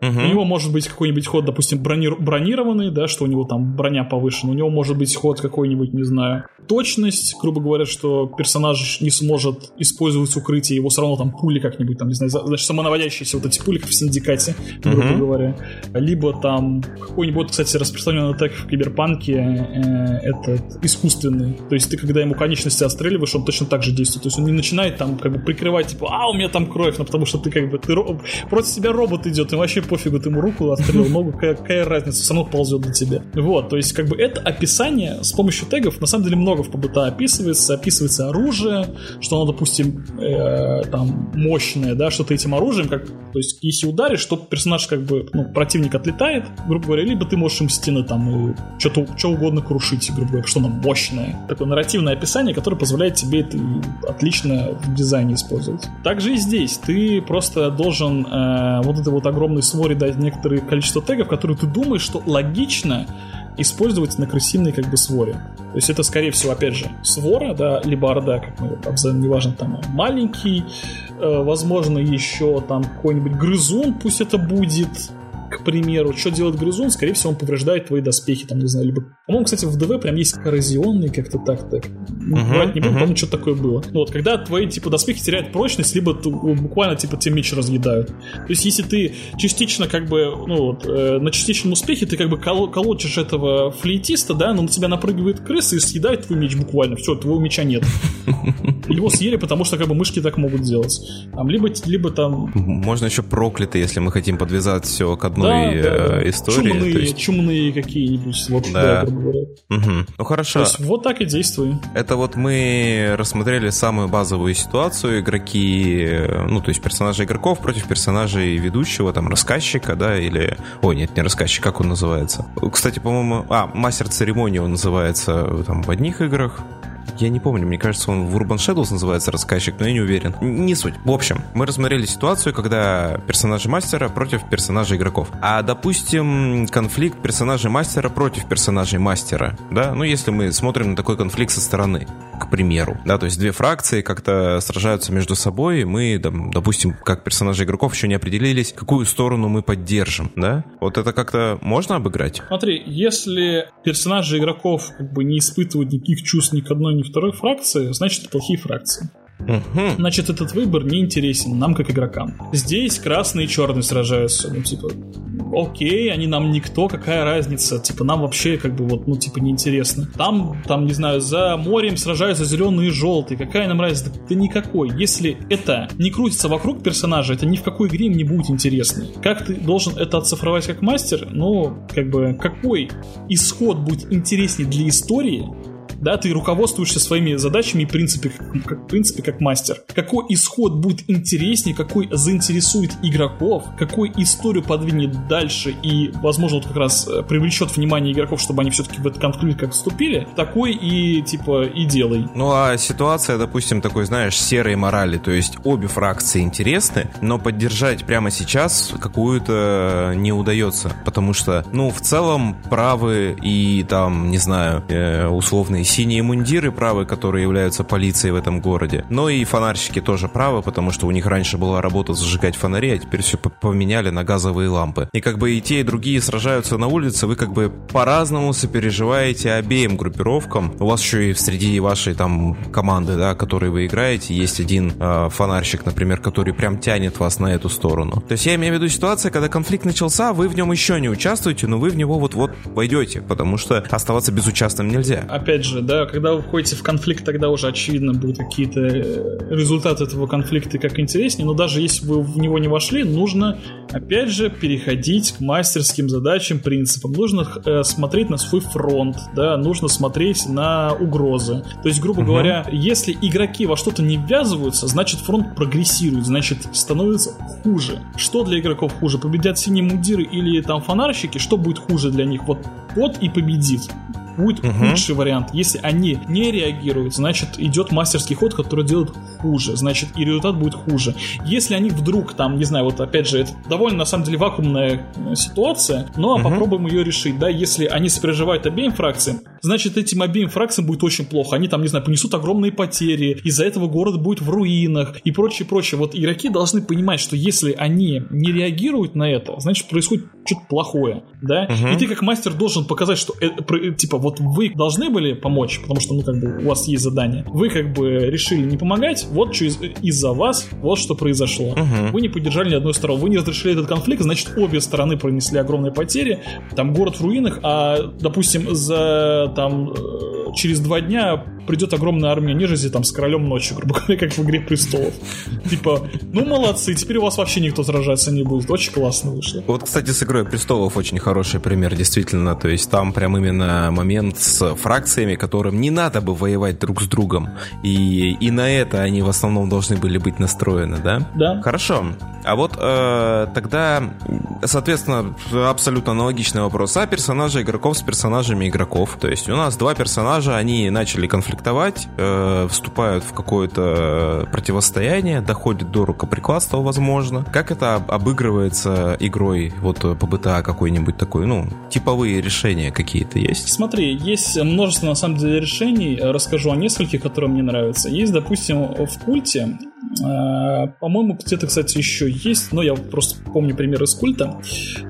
Speaker 1: Угу. У него может быть какой-нибудь ход, допустим, брони... бронированный, да, что у него там броня повышена. У него может быть ход какой-нибудь, не знаю, точность, грубо говоря, что персонаж не сможет использовать укрытие, его все равно там пули как-нибудь, там, не знаю, значит, самонаводящиеся вот эти пули, как в Синдикате, грубо угу. говоря. Либо там какой-нибудь, вот, кстати, распространенный атак в Киберпанке, э, этот искусственный. То есть ты, когда ему конечности отстреливаешь, он точно так же действует. То есть он не начинает там как бы прикрывать, типа, а, у меня там кровь, ну, потому что ты как бы, ты, против тебя робот идет, и вообще пофигу, ты ему руку отстрелил, ногу, какая, какая разница, все равно ползет до тебя. Вот, то есть как бы это описание с помощью тегов, на самом деле много в ПБТ описывается, описывается оружие, что оно, допустим, э, там мощное, да, что ты этим оружием, как, то есть если ударишь, то персонаж как бы, ну, противник отлетает, грубо говоря, либо ты можешь им стены там что-то, что угодно крушить, грубо говоря, что оно мощное. Такое нарративное описание, которое позволяет тебе это отлично в дизайне использовать. Также и здесь ты просто должен э, вот это вот огромный свой наборе дать некоторое количество тегов, которые ты думаешь, что логично использовать на крысиной как бы своре. То есть это, скорее всего, опять же, свора, да, либо орда, как мы его обзовем, неважно, там маленький, э, возможно, еще там какой-нибудь грызун, пусть это будет, к примеру, что делает грызун, скорее всего, он повреждает твои доспехи, там, не знаю, либо... По-моему, кстати, в ДВ прям есть коррозионный как-то так, так. Uh-huh, Брать не буду, uh-huh. помню, что такое было. Ну, вот, когда твои, типа, доспехи теряют прочность, либо буквально, типа, тебе меч разъедают. То есть, если ты частично, как бы, ну, вот, э, на частичном успехе ты, как бы, кол- колочешь этого флейтиста, да, но на тебя напрыгивает крыса и съедает твой меч буквально. Все, твоего меча нет. Его съели, потому что, как бы, мышки так могут делать. Там, либо, либо там...
Speaker 2: Можно еще проклятый, если мы хотим подвязать все к одной да, да. Э, истории.
Speaker 1: Чумные,
Speaker 2: есть...
Speaker 1: чумные какие-нибудь. Вот,
Speaker 2: да. да угу. Ну хорошо.
Speaker 1: То есть вот так и действуем.
Speaker 2: Это вот мы рассмотрели самую базовую ситуацию. Игроки, э, ну то есть персонажи игроков против персонажей ведущего, там, рассказчика, да, или... Ой, нет, не рассказчик, как он называется? Кстати, по-моему... А, мастер церемонии он называется там в одних играх. Я не помню, мне кажется, он в Urban Shadows называется рассказчик, но я не уверен. Не суть. В общем, мы рассмотрели ситуацию, когда персонажи мастера против персонажей игроков. А, допустим, конфликт персонажей мастера против персонажей мастера, да? Ну, если мы смотрим на такой конфликт со стороны, к примеру, да, то есть две фракции как-то сражаются между собой, и мы, там, допустим, как персонажи игроков еще не определились, какую сторону мы поддержим, да? Вот это как-то можно обыграть?
Speaker 1: Смотри, если персонажи игроков как бы не испытывают никаких чувств ни к одной, ни второй фракции, значит, это плохие фракции. Угу. Значит, этот выбор не интересен нам, как игрокам. Здесь красные и черные сражаются. Ну, типа, окей, они нам никто, какая разница? Типа, нам вообще, как бы, вот, ну, типа, неинтересно. Там, там, не знаю, за морем сражаются зеленые и желтые. Какая нам разница? Да, да никакой. Если это не крутится вокруг персонажа, это ни в какой игре им не будет интересно. Как ты должен это оцифровать как мастер? Ну, как бы, какой исход будет интереснее для истории, да, ты руководствуешься своими задачами и принципе, как, в принципе, как мастер. Какой исход будет интереснее, какой заинтересует игроков, какой историю подвинет дальше и, возможно, вот как раз э, привлечет внимание игроков, чтобы они все-таки в этот конфликт как вступили, такой и, типа, и делай.
Speaker 2: Ну, а ситуация, допустим, такой, знаешь, серой морали, то есть обе фракции интересны, но поддержать прямо сейчас какую-то не удается, потому что, ну, в целом, правы и там, не знаю, э, условные синие мундиры правы, которые являются полицией в этом городе. Но и фонарщики тоже правы, потому что у них раньше была работа зажигать фонари, а теперь все поменяли на газовые лампы. И как бы и те, и другие сражаются на улице, вы как бы по-разному сопереживаете обеим группировкам. У вас еще и среди вашей там команды, да, которые вы играете, есть один э, фонарщик, например, который прям тянет вас на эту сторону. То есть я имею в виду ситуация, когда конфликт начался, вы в нем еще не участвуете, но вы в него вот-вот войдете, потому что оставаться безучастным нельзя.
Speaker 1: Опять же, да, когда вы входите в конфликт, тогда уже очевидно будут какие-то э, результаты этого конфликта как интереснее, но даже если вы в него не вошли, нужно, опять же, переходить к мастерским задачам, принципам. Нужно э, смотреть на свой фронт, да, нужно смотреть на угрозы. То есть, грубо угу. говоря, если игроки во что-то не ввязываются, значит фронт прогрессирует, значит становится хуже. Что для игроков хуже? Победят синие мундиры или там фонарщики? Что будет хуже для них? Вот вот и победит будет угу. худший вариант. Если они не реагируют, значит идет мастерский ход, который делает хуже, значит и результат будет хуже. Если они вдруг там, не знаю, вот опять же, это довольно на самом деле вакуумная э, ситуация, но угу. попробуем ее решить, да, если они сопереживают обеим фракциям, значит этим обеим фракциям будет очень плохо. Они там, не знаю, понесут огромные потери, из-за этого город будет в руинах и прочее, прочее. Вот игроки должны понимать, что если они не реагируют на это, значит происходит что-то плохое, да, угу. и ты как мастер должен показать, что это, типа вот вы должны были помочь, потому что ну как бы у вас есть задание, вы как бы решили не помогать, вот что из- из-за вас вот что произошло, угу. вы не поддержали ни одной стороны, вы не разрешили этот конфликт, значит обе стороны пронесли огромные потери, там город в руинах, а допустим за там э, через два дня придет огромная армия нежити там с королем ночи, грубо говоря, как в «Игре престолов». Типа, ну молодцы, теперь у вас вообще никто сражаться не будет. Очень классно вышло.
Speaker 2: Вот, кстати, с «Игрой престолов» очень хороший пример, действительно. То есть там прям именно момент с фракциями, которым не надо бы воевать друг с другом. И, и на это они в основном должны были быть настроены, да?
Speaker 1: Да.
Speaker 2: Хорошо. А вот э, тогда, соответственно, абсолютно аналогичный вопрос. А персонажи игроков с персонажами игроков? То есть у нас два персонажа, они начали конфликтовать, э, вступают в какое-то противостояние, доходит до рукоприкладства, возможно. Как это обыгрывается игрой вот по БТА какой-нибудь такой, ну, типовые решения какие-то есть?
Speaker 1: Смотри, есть множество, на самом деле, решений. Расскажу о нескольких, которые мне нравятся. Есть, допустим, в культе Э, по-моему, где-то, кстати, еще есть, но я просто помню пример из культа.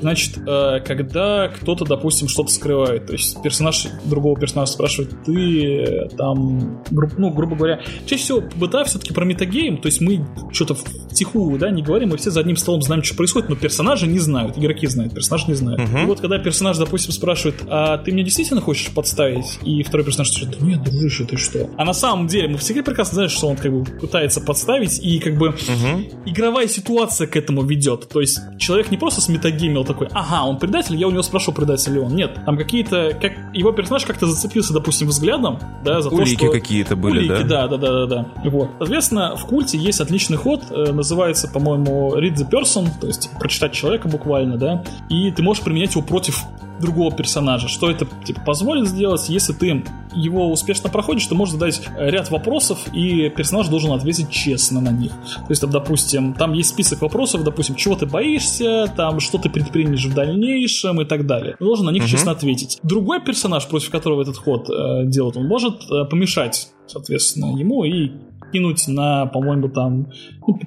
Speaker 1: Значит, э, когда кто-то, допустим, что-то скрывает, то есть персонаж другого персонажа спрашивает, ты э, там, ну, грубо говоря, чаще всего БТА все-таки про метагейм, то есть мы что-то втихую, да, не говорим, мы все за одним столом знаем, что происходит, но персонажи не знают, игроки знают, персонажи не знают. Uh-huh. И вот когда персонаж, допустим, спрашивает, а ты меня действительно хочешь подставить? И второй персонаж говорит, да нет, дружище, ты что? А на самом деле мы всегда прекрасно знаем, что он как бы пытается подставить, ставить, и как бы угу. игровая ситуация к этому ведет. То есть человек не просто сметагеймил такой, ага, он предатель, я у него спрошу, предатель ли он. Нет, там какие-то, как его персонаж как-то зацепился, допустим, взглядом, да, за
Speaker 2: Улики
Speaker 1: то, что...
Speaker 2: какие-то были,
Speaker 1: Улики,
Speaker 2: да?
Speaker 1: да, да, да, да, да. Вот. Соответственно, в культе есть отличный ход, э, называется, по-моему, read the person, то есть прочитать человека буквально, да, и ты можешь применять его против другого персонажа. Что это типа, позволит сделать, если ты его успешно проходишь, ты можешь задать ряд вопросов, и персонаж должен ответить честно на них. То есть, там, допустим, там есть список вопросов, допустим, чего ты боишься, там, что ты предпримешь в дальнейшем и так далее. Ты должен на них угу. честно ответить. Другой персонаж, против которого этот ход э, делает, он может э, помешать, соответственно, ему и кинуть на, по-моему, там, ну,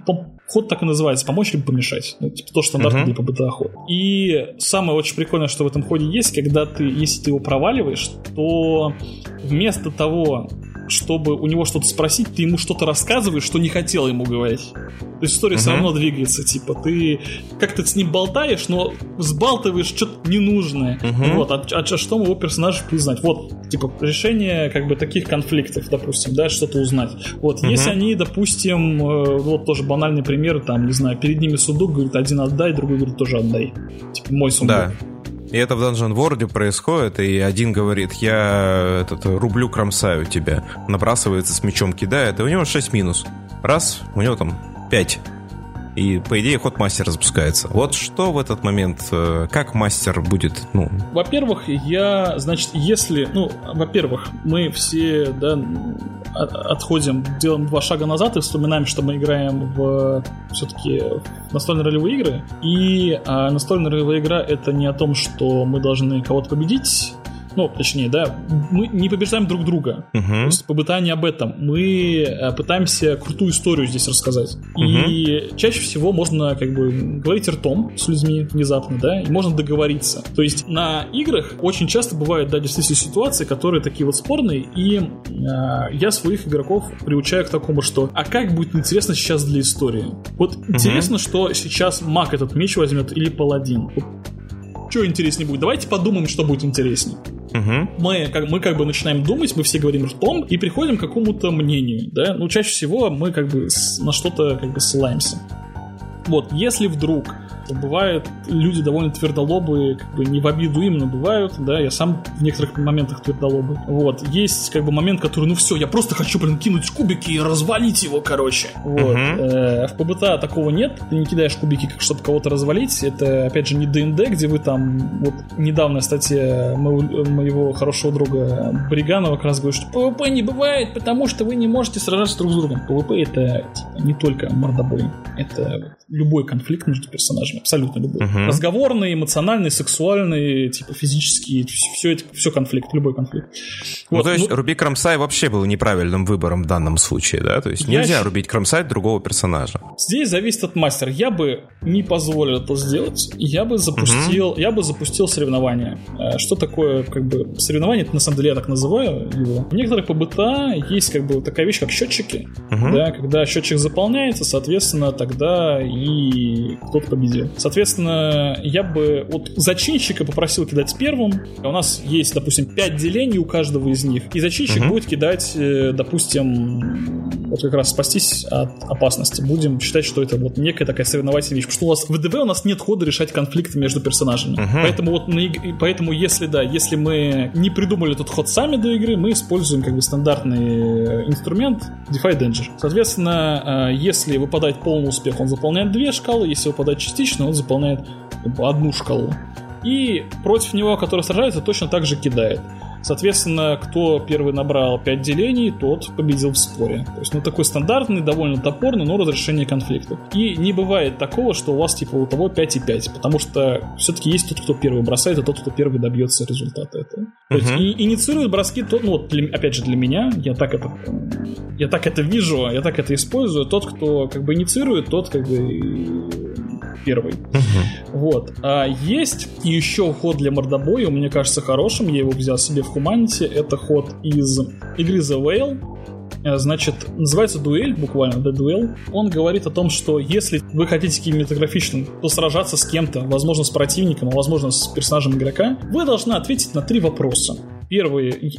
Speaker 1: ход так и называется, помочь либо помешать. Ну, типа то, что стандартный uh-huh. для PBTA ход. И самое очень прикольное, что в этом ходе есть, когда ты, если ты его проваливаешь, то вместо того, чтобы у него что-то спросить, ты ему что-то рассказываешь, что не хотел ему говорить. То есть история uh-huh. все равно двигается, типа ты как-то с ним болтаешь, но сбалтываешь что-то ненужное. Uh-huh. Вот, а, а что его персонаж будет знать? Вот, типа решение как бы таких конфликтов, допустим, да, что-то узнать. Вот, uh-huh. если они, допустим, э, вот тоже банальный пример, там, не знаю, перед ними сундук, говорит, один отдай, другой говорит, тоже отдай. Типа мой сундук.
Speaker 2: Да. И это в Dungeon World происходит, и один говорит, я этот, рублю кромсаю тебя. Набрасывается с мечом, кидает, и у него 6 минус. Раз, у него там 5. И, по идее, ход мастера запускается. Вот что в этот момент, э, как мастер будет, ну...
Speaker 1: Во-первых, я, значит, если, ну, во-первых, мы все, да, отходим, делаем два шага назад и вспоминаем, что мы играем в все-таки настольные ролевые игры. И а, настольная ролевая игра это не о том, что мы должны кого-то победить, ну, точнее, да, мы не побеждаем друг друга. Uh-huh. То есть побыта не об этом. Мы э, пытаемся крутую историю здесь рассказать. Uh-huh. И чаще всего можно как бы говорить ртом с людьми внезапно, да, и можно договориться. То есть на играх очень часто бывают, да, действительно ситуации, которые такие вот спорные, и э, я своих игроков приучаю к такому, что а как будет интересно сейчас для истории? Вот uh-huh. интересно, что сейчас маг этот меч возьмет или паладин. Вот что интереснее будет? Давайте подумаем, что будет интереснее. Угу. Мы, как, мы как бы начинаем думать, мы все говорим ртом и приходим к какому-то мнению, да, ну, чаще всего мы как бы с, на что-то как бы ссылаемся. Вот, если вдруг Бывают люди довольно твердолобые, как бы не в обиду им, но бывают, да, я сам в некоторых моментах твердолобый. Вот. Есть как бы момент, который, ну все, я просто хочу, блин, кинуть кубики и развалить его, короче. Вот. Э, в ПБТА такого нет, ты не кидаешь кубики, как чтобы кого-то развалить. Это, опять же, не ДНД, где вы там, вот недавно, статья моего, моего хорошего друга Бриганова как раз говорит, что PvP не бывает, потому что вы не можете сражаться друг с другом. PvP это типа, не только мордобой, это любой конфликт между персонажами, абсолютно любой. Угу. Разговорный, эмоциональный, сексуальный, типа физический, все это, все конфликт, любой конфликт.
Speaker 2: Ну, вот, то есть ну, рубить Кромсай вообще был неправильным выбором в данном случае, да? То есть нельзя я... рубить Кромсай другого персонажа.
Speaker 1: Здесь зависит от мастера. Я бы не позволил это сделать, я бы запустил, угу. я бы запустил соревнования. Э, что такое, как бы, соревнование, это на самом деле я так называю его. В некоторых PbtA есть как бы такая вещь, как счетчики, угу. да, когда счетчик заполняется, соответственно, тогда и кто-то победил. Соответственно, я бы вот зачинщика попросил кидать первым. У нас есть, допустим, 5 делений у каждого из них, и зачинщик угу. будет кидать, э, допустим, вот как раз спастись от опасности. Будем считать, что это вот некая такая соревновательная вещь. Потому что у нас в ДВ у нас нет хода решать конфликты между персонажами. Угу. Поэтому вот на, поэтому если да, если мы не придумали этот ход сами до игры, мы используем как бы стандартный инструмент DeFi Danger. Соответственно, э, если выпадает полный успех, он заполняет две шкалы, если выпадает частично, он заполняет одну шкалу. И против него, который сражается, точно так же кидает. Соответственно, кто первый набрал 5 делений, тот победил в споре. То есть, ну, такой стандартный, довольно топорный, но разрешение конфликтов. И не бывает такого, что у вас, типа, у того 5 и 5, потому что все-таки есть тот, кто первый бросает, и тот, кто первый добьется результата этого. То есть, uh-huh. и, инициирует броски тот, ну, вот, для, опять же, для меня, я так это я так это вижу, я так это использую, тот, кто, как бы, инициирует, тот, как бы, первый. Uh-huh. Вот. А есть еще ход для мордобоя, мне кажется, хорошим, я его взял себе в Humanity. Это ход из игры The Whale. Э, значит, называется дуэль, буквально, The Duel. Он говорит о том, что если вы хотите кинематографичным, то сражаться с кем-то, возможно, с противником, а возможно, с персонажем игрока, вы должны ответить на три вопроса первые,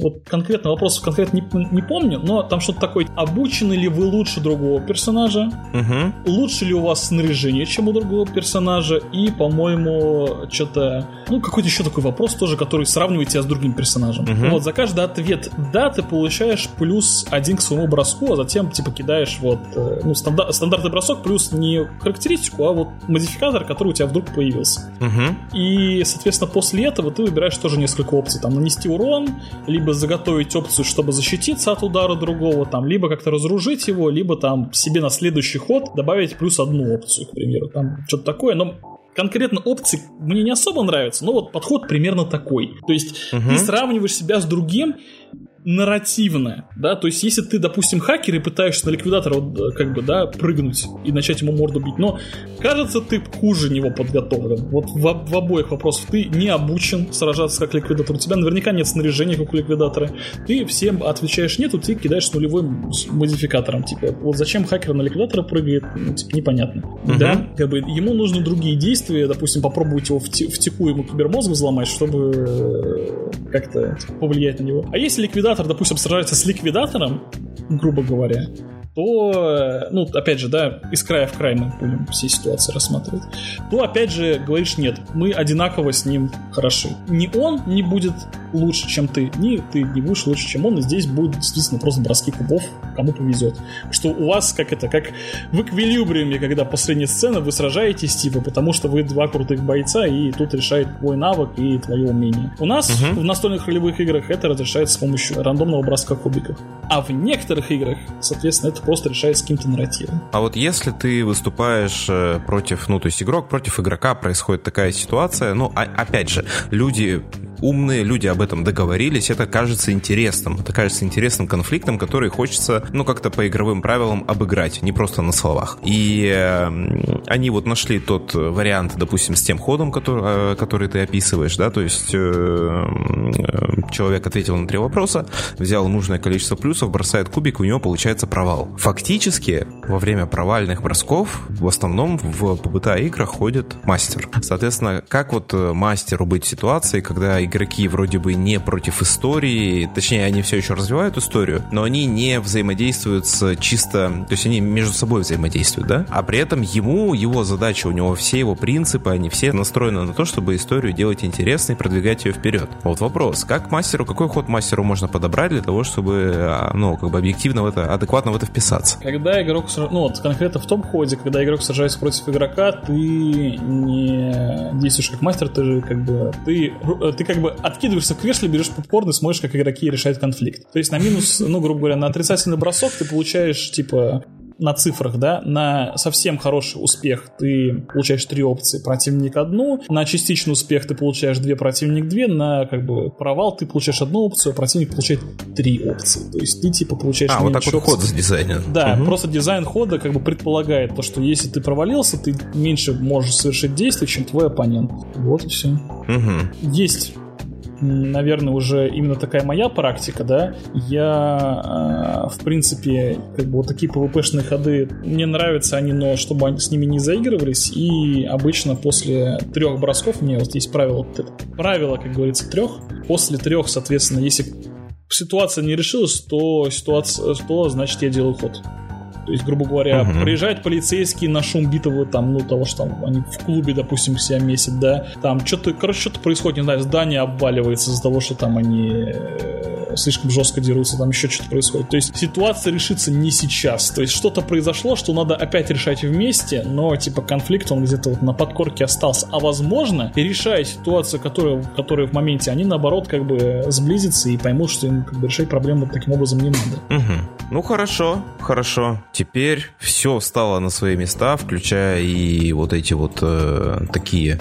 Speaker 1: вот конкретно вопросов конкретно не, не помню, но там что-то такое, обучены ли вы лучше другого персонажа, угу. лучше ли у вас снаряжение, чем у другого персонажа, и, по-моему, что-то, ну, какой-то еще такой вопрос тоже, который сравнивает тебя с другим персонажем. Угу. Вот, за каждый ответ «да» ты получаешь плюс один к своему броску, а затем, типа, кидаешь вот, э, ну, стандар- стандартный бросок плюс не характеристику, а вот модификатор, который у тебя вдруг появился. Угу. И, соответственно, после этого ты выбираешь тоже несколько опций, там, нанести нанести урон, либо заготовить опцию, чтобы защититься от удара другого, там, либо как-то разоружить его, либо там себе на следующий ход добавить плюс одну опцию, к примеру. Там что-то такое, но конкретно опции мне не особо нравятся, но вот подход примерно такой. То есть угу. ты сравниваешь себя с другим, нарративное, да, то есть если ты, допустим, хакер и пытаешься на ликвидатора вот, э, как бы, да, прыгнуть и начать ему морду бить, но кажется, ты хуже него подготовлен. Вот в, в обоих вопросах ты не обучен сражаться как ликвидатор, у тебя наверняка нет снаряжения, как у ликвидатора, ты всем отвечаешь нету, ты кидаешь нулевым модификатором, типа, вот зачем хакер на ликвидатора прыгает, ну, типа, непонятно, uh-huh. да, как бы, ему нужны другие действия, допустим, попробовать его в, те, в теку ему кибермозг взломать, чтобы э, как-то типа, повлиять на него. А если ликвидатор ликвидатор, допустим, сражается с ликвидатором, грубо говоря, то, ну, опять же, да, из края в край мы будем все ситуации рассматривать, то, опять же, говоришь, нет, мы одинаково с ним хороши. Ни он не будет лучше, чем ты, ни ты не будешь лучше, чем он, и здесь будет действительно просто броски кубов, кому повезет. Что у вас, как это, как в эквилибриуме, когда последняя сцена вы сражаетесь, типа, потому что вы два крутых бойца, и тут решает твой навык и твое умение. У нас угу. в настольных ролевых играх это разрешается с помощью рандомного броска кубиков. А в некоторых играх, соответственно, это просто решается каким-то нарративом.
Speaker 2: А вот если ты выступаешь э, против, ну, то есть игрок против игрока, происходит такая ситуация, ну, а, опять же, люди умные, люди об этом договорились, это кажется интересным. Это кажется интересным конфликтом, который хочется, ну, как-то по игровым правилам обыграть, не просто на словах. И э, они вот нашли тот вариант, допустим, с тем ходом, который, э, который ты описываешь, да, то есть э, э, человек ответил на три вопроса, взял нужное количество плюсов, бросает кубик, у него получается провал. Фактически, во время провальных бросков в основном в ПБТА играх ходит мастер. Соответственно, как вот э, мастеру быть в ситуации, когда игроки вроде бы не против истории, точнее, они все еще развивают историю, но они не взаимодействуют с чисто... То есть они между собой взаимодействуют, да? А при этом ему его задача, у него все его принципы, они все настроены на то, чтобы историю делать интересной продвигать ее вперед. Вот вопрос, как мастеру, какой ход мастеру можно подобрать для того, чтобы, а, ну, как бы объективно в это, адекватно в это вписаться?
Speaker 1: Когда игрок, ну, вот конкретно в том ходе, когда игрок сражается против игрока, ты не действуешь как мастер, ты же как бы, ты, ты как бы откидываешься в кресле, берешь попкорн и смотришь, как игроки решают конфликт. То есть на минус, ну, грубо говоря, на отрицательный бросок ты получаешь, типа, на цифрах, да, на совсем хороший успех ты получаешь три опции, противник одну, на частичный успех ты получаешь две, противник две, на как бы провал ты получаешь одну опцию, а противник получает три опции. То есть ты типа получаешь
Speaker 2: А, вот так вот ход дизайнен.
Speaker 1: Да, угу. просто дизайн хода как бы предполагает то, что если ты провалился, ты меньше можешь совершить действий, чем твой оппонент. Вот и все.
Speaker 2: Угу.
Speaker 1: Есть наверное, уже именно такая моя практика, да, я, э, в принципе, как бы вот такие PvP-шные ходы, мне нравятся они, но чтобы они с ними не заигрывались, и обычно после трех бросков, у меня вот есть правило, правило, как говорится, трех, после трех, соответственно, если ситуация не решилась, то ситуация, то значит я делаю ход. То есть, грубо говоря, угу. приезжают полицейские на шум битого, там, ну, того, что там они в клубе, допустим, себя месяц, да, там что-то, короче, что-то происходит, не знаю, здание обваливается из-за того, что там они э, слишком жестко дерутся, там еще что-то происходит. То есть ситуация решится не сейчас. То есть что-то произошло, что надо опять решать вместе, но типа конфликт он где-то вот на подкорке остался. А возможно, решая ситуацию, которая, которая в моменте, они наоборот как бы сблизятся и поймут, что им как бы решать проблему таким образом не надо.
Speaker 2: Угу. Ну хорошо, хорошо. Теперь все стало на свои места, включая и вот эти вот э, такие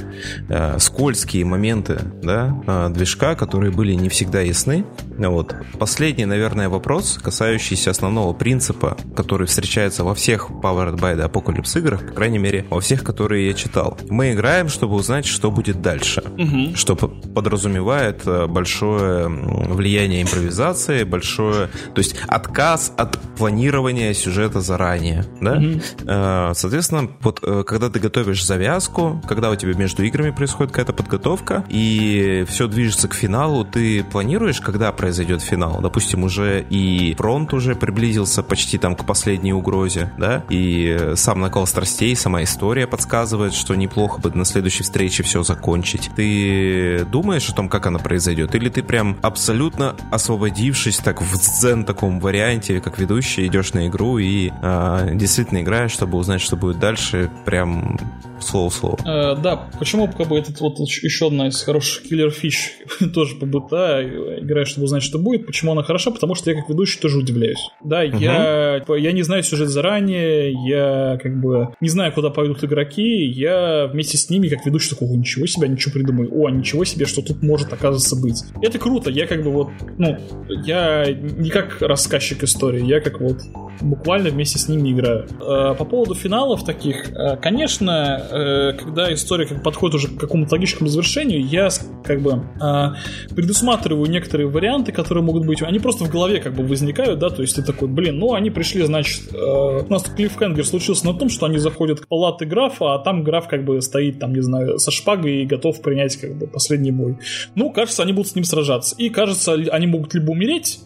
Speaker 2: э, скользкие моменты, да, э, движка, которые были не всегда ясны. Вот. Последний, наверное, вопрос, касающийся основного принципа, который встречается во всех Powered by the Apocalypse играх, по крайней мере, во всех, которые я читал. Мы играем, чтобы узнать, что будет дальше, угу. что подразумевает э, большое влияние импровизации, большое, то есть отказ от планирования сюжета заранее, да? Mm-hmm. Соответственно, вот э, когда ты готовишь завязку, когда у тебя между играми происходит какая-то подготовка, и все движется к финалу, ты планируешь, когда произойдет финал? Допустим, уже и фронт уже приблизился почти там к последней угрозе, да? И сам накал страстей, сама история подсказывает, что неплохо бы на следующей встрече все закончить. Ты думаешь о том, как она произойдет? Или ты прям абсолютно освободившись так в дзен таком варианте, как ведущий, идешь на игру и э, действительно играешь, чтобы узнать, что будет дальше, прям слово-слово.
Speaker 1: Э, да, почему как бы этот вот еще одна из хороших киллер фич тоже по БТА, играешь, чтобы узнать, что будет. Почему она хороша? Потому что я как ведущий тоже удивляюсь. Да, угу. я, я не знаю сюжет заранее, я как бы не знаю, куда пойдут игроки, я вместе с ними как ведущий такого, ничего себе, ничего придумаю, о, ничего себе, что тут может оказывается быть. Это круто, я как бы вот, ну, я не как рассказчик истории, я как вот буквально вместе с ними играю. Э, по поводу финалов таких, э, конечно, э, когда история как подходит уже к какому-то логическому завершению, я как бы предусматриваю некоторые варианты, которые могут быть. Они просто в голове как бы возникают, да, то есть ты такой, блин, ну они пришли, значит, у нас клиффхенгер случился на том, что они заходят к палате графа, а там граф как бы стоит там, не знаю, со шпагой и готов принять как бы последний бой. Ну, кажется, они будут с ним сражаться. И кажется, они могут либо умереть,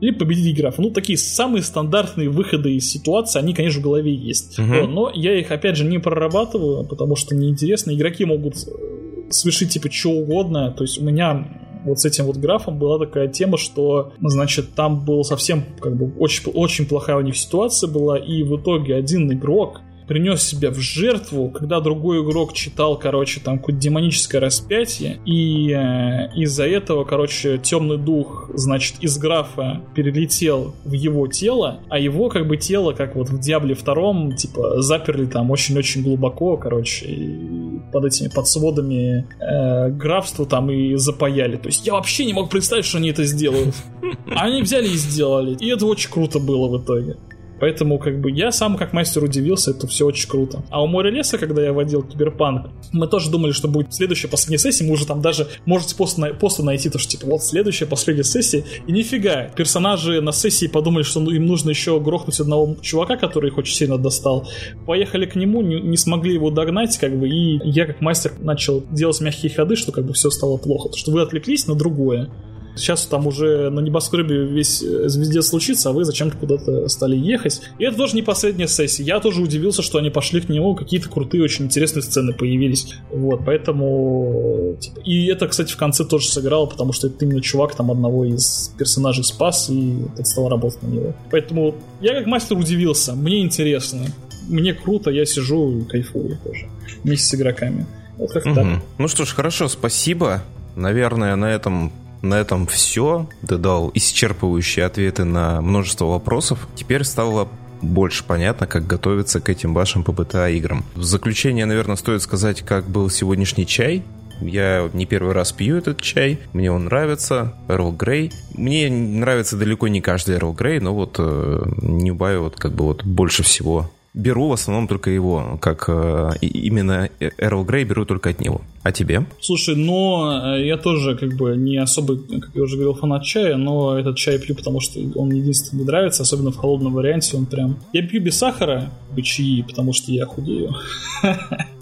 Speaker 1: либо победить графа. Ну, такие самые стандартные выходы из ситуации, они, конечно, в голове есть. Угу. Вот, но я их, опять же, не прорабатываю, потому что неинтересно. Игроки могут э, совершить, типа, что угодно. То есть у меня вот с этим вот графом была такая тема, что, значит, там был совсем, как бы, очень, очень плохая у них ситуация была, и в итоге один игрок принес себя в жертву, когда другой игрок читал, короче, там какое-то демоническое распятие, и э, из-за этого, короче, темный дух, значит, из графа перелетел в его тело, а его, как бы, тело, как вот в Диабле втором, типа, заперли там очень-очень глубоко, короче, и под этими подсводами э, графства там и запаяли. То есть я вообще не мог представить, что они это сделают. Они взяли и сделали. И это очень круто было в итоге. Поэтому, как бы, я сам как мастер удивился, это все очень круто. А у моря леса, когда я водил киберпанк, мы тоже думали, что будет следующая последняя сессия, мы уже там даже можете после, после найти то, что типа вот следующая последняя сессия, и нифига, персонажи на сессии подумали, что им нужно еще грохнуть одного чувака, который их очень сильно достал. Поехали к нему, не, не смогли его догнать, как бы, и я как мастер начал делать мягкие ходы, что как бы все стало плохо, потому что вы отвлеклись на другое. Сейчас там уже на небоскребе весь э, везде случится, а вы зачем-то куда-то стали ехать. И это тоже не последняя сессия. Я тоже удивился, что они пошли к нему, какие-то крутые, очень интересные сцены появились. Вот, поэтому... Типа, и это, кстати, в конце тоже сыграло, потому что это именно чувак там одного из персонажей спас, и тот стал работать на него. Поэтому я как мастер удивился, мне интересно. Мне круто, я сижу и кайфую тоже вместе с игроками. Вот как угу. так.
Speaker 2: Ну что ж, хорошо, спасибо. Наверное, на этом на этом все. Ты дал исчерпывающие ответы на множество вопросов. Теперь стало больше понятно, как готовиться к этим вашим ПБТА играм. В заключение, наверное, стоит сказать, как был сегодняшний чай. Я не первый раз пью этот чай, мне он нравится, Эрл Грей. Мне нравится далеко не каждый Эрл Грей, но вот э, Ньюбай вот как бы вот больше всего беру в основном только его, как э, именно Эрл Грей беру только от него. А тебе?
Speaker 1: Слушай, но э, я тоже как бы не особо, как я уже говорил, фанат чая, но этот чай пью, потому что он единственный мне нравится, особенно в холодном варианте, он прям... Я пью без сахара, чаи, потому что я худею.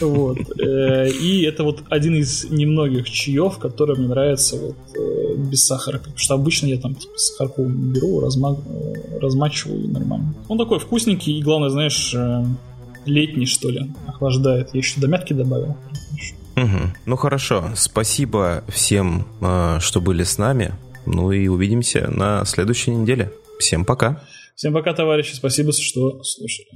Speaker 1: Вот. Э, и это вот один из немногих чаев, который мне нравится вот э, без сахара. Потому что обычно я там типа сахарку беру, разма... размачиваю и нормально. Он такой вкусненький и, главное, знаешь, летний, что ли, охлаждает. Я еще до мятки добавил.
Speaker 2: Угу. Ну хорошо, спасибо всем, э, что были с нами. Ну и увидимся на следующей неделе. Всем пока.
Speaker 1: Всем пока, товарищи. Спасибо, что слушали.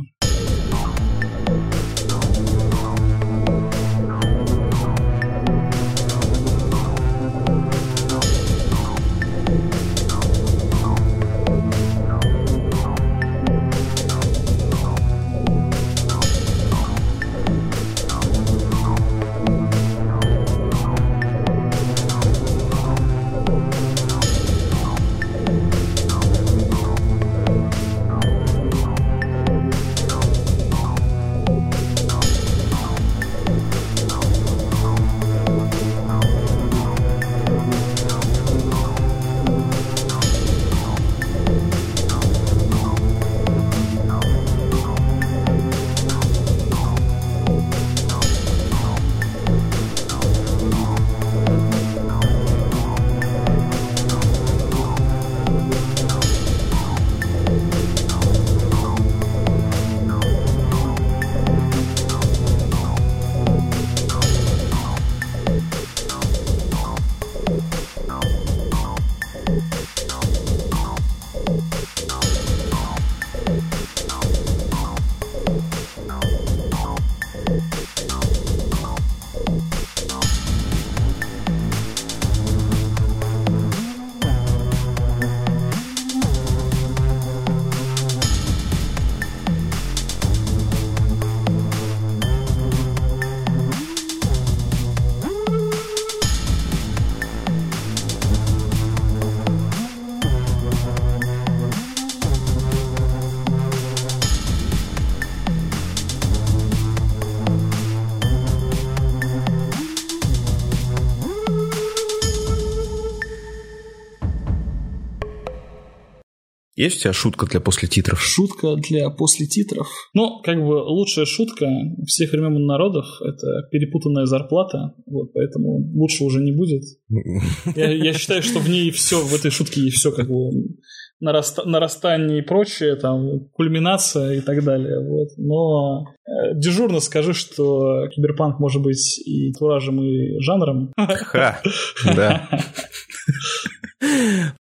Speaker 2: Есть у тебя шутка для после титров?
Speaker 1: Шутка для после титров? Ну, как бы лучшая шутка всех времен и народов — это перепутанная зарплата, вот, поэтому лучше уже не будет. Я, я считаю, что в ней все, в этой шутке и все как бы нараста, нарастание и прочее, там, кульминация и так далее, вот. Но э, дежурно скажу, что киберпанк может быть и туражем, и жанром.
Speaker 2: Ха, да.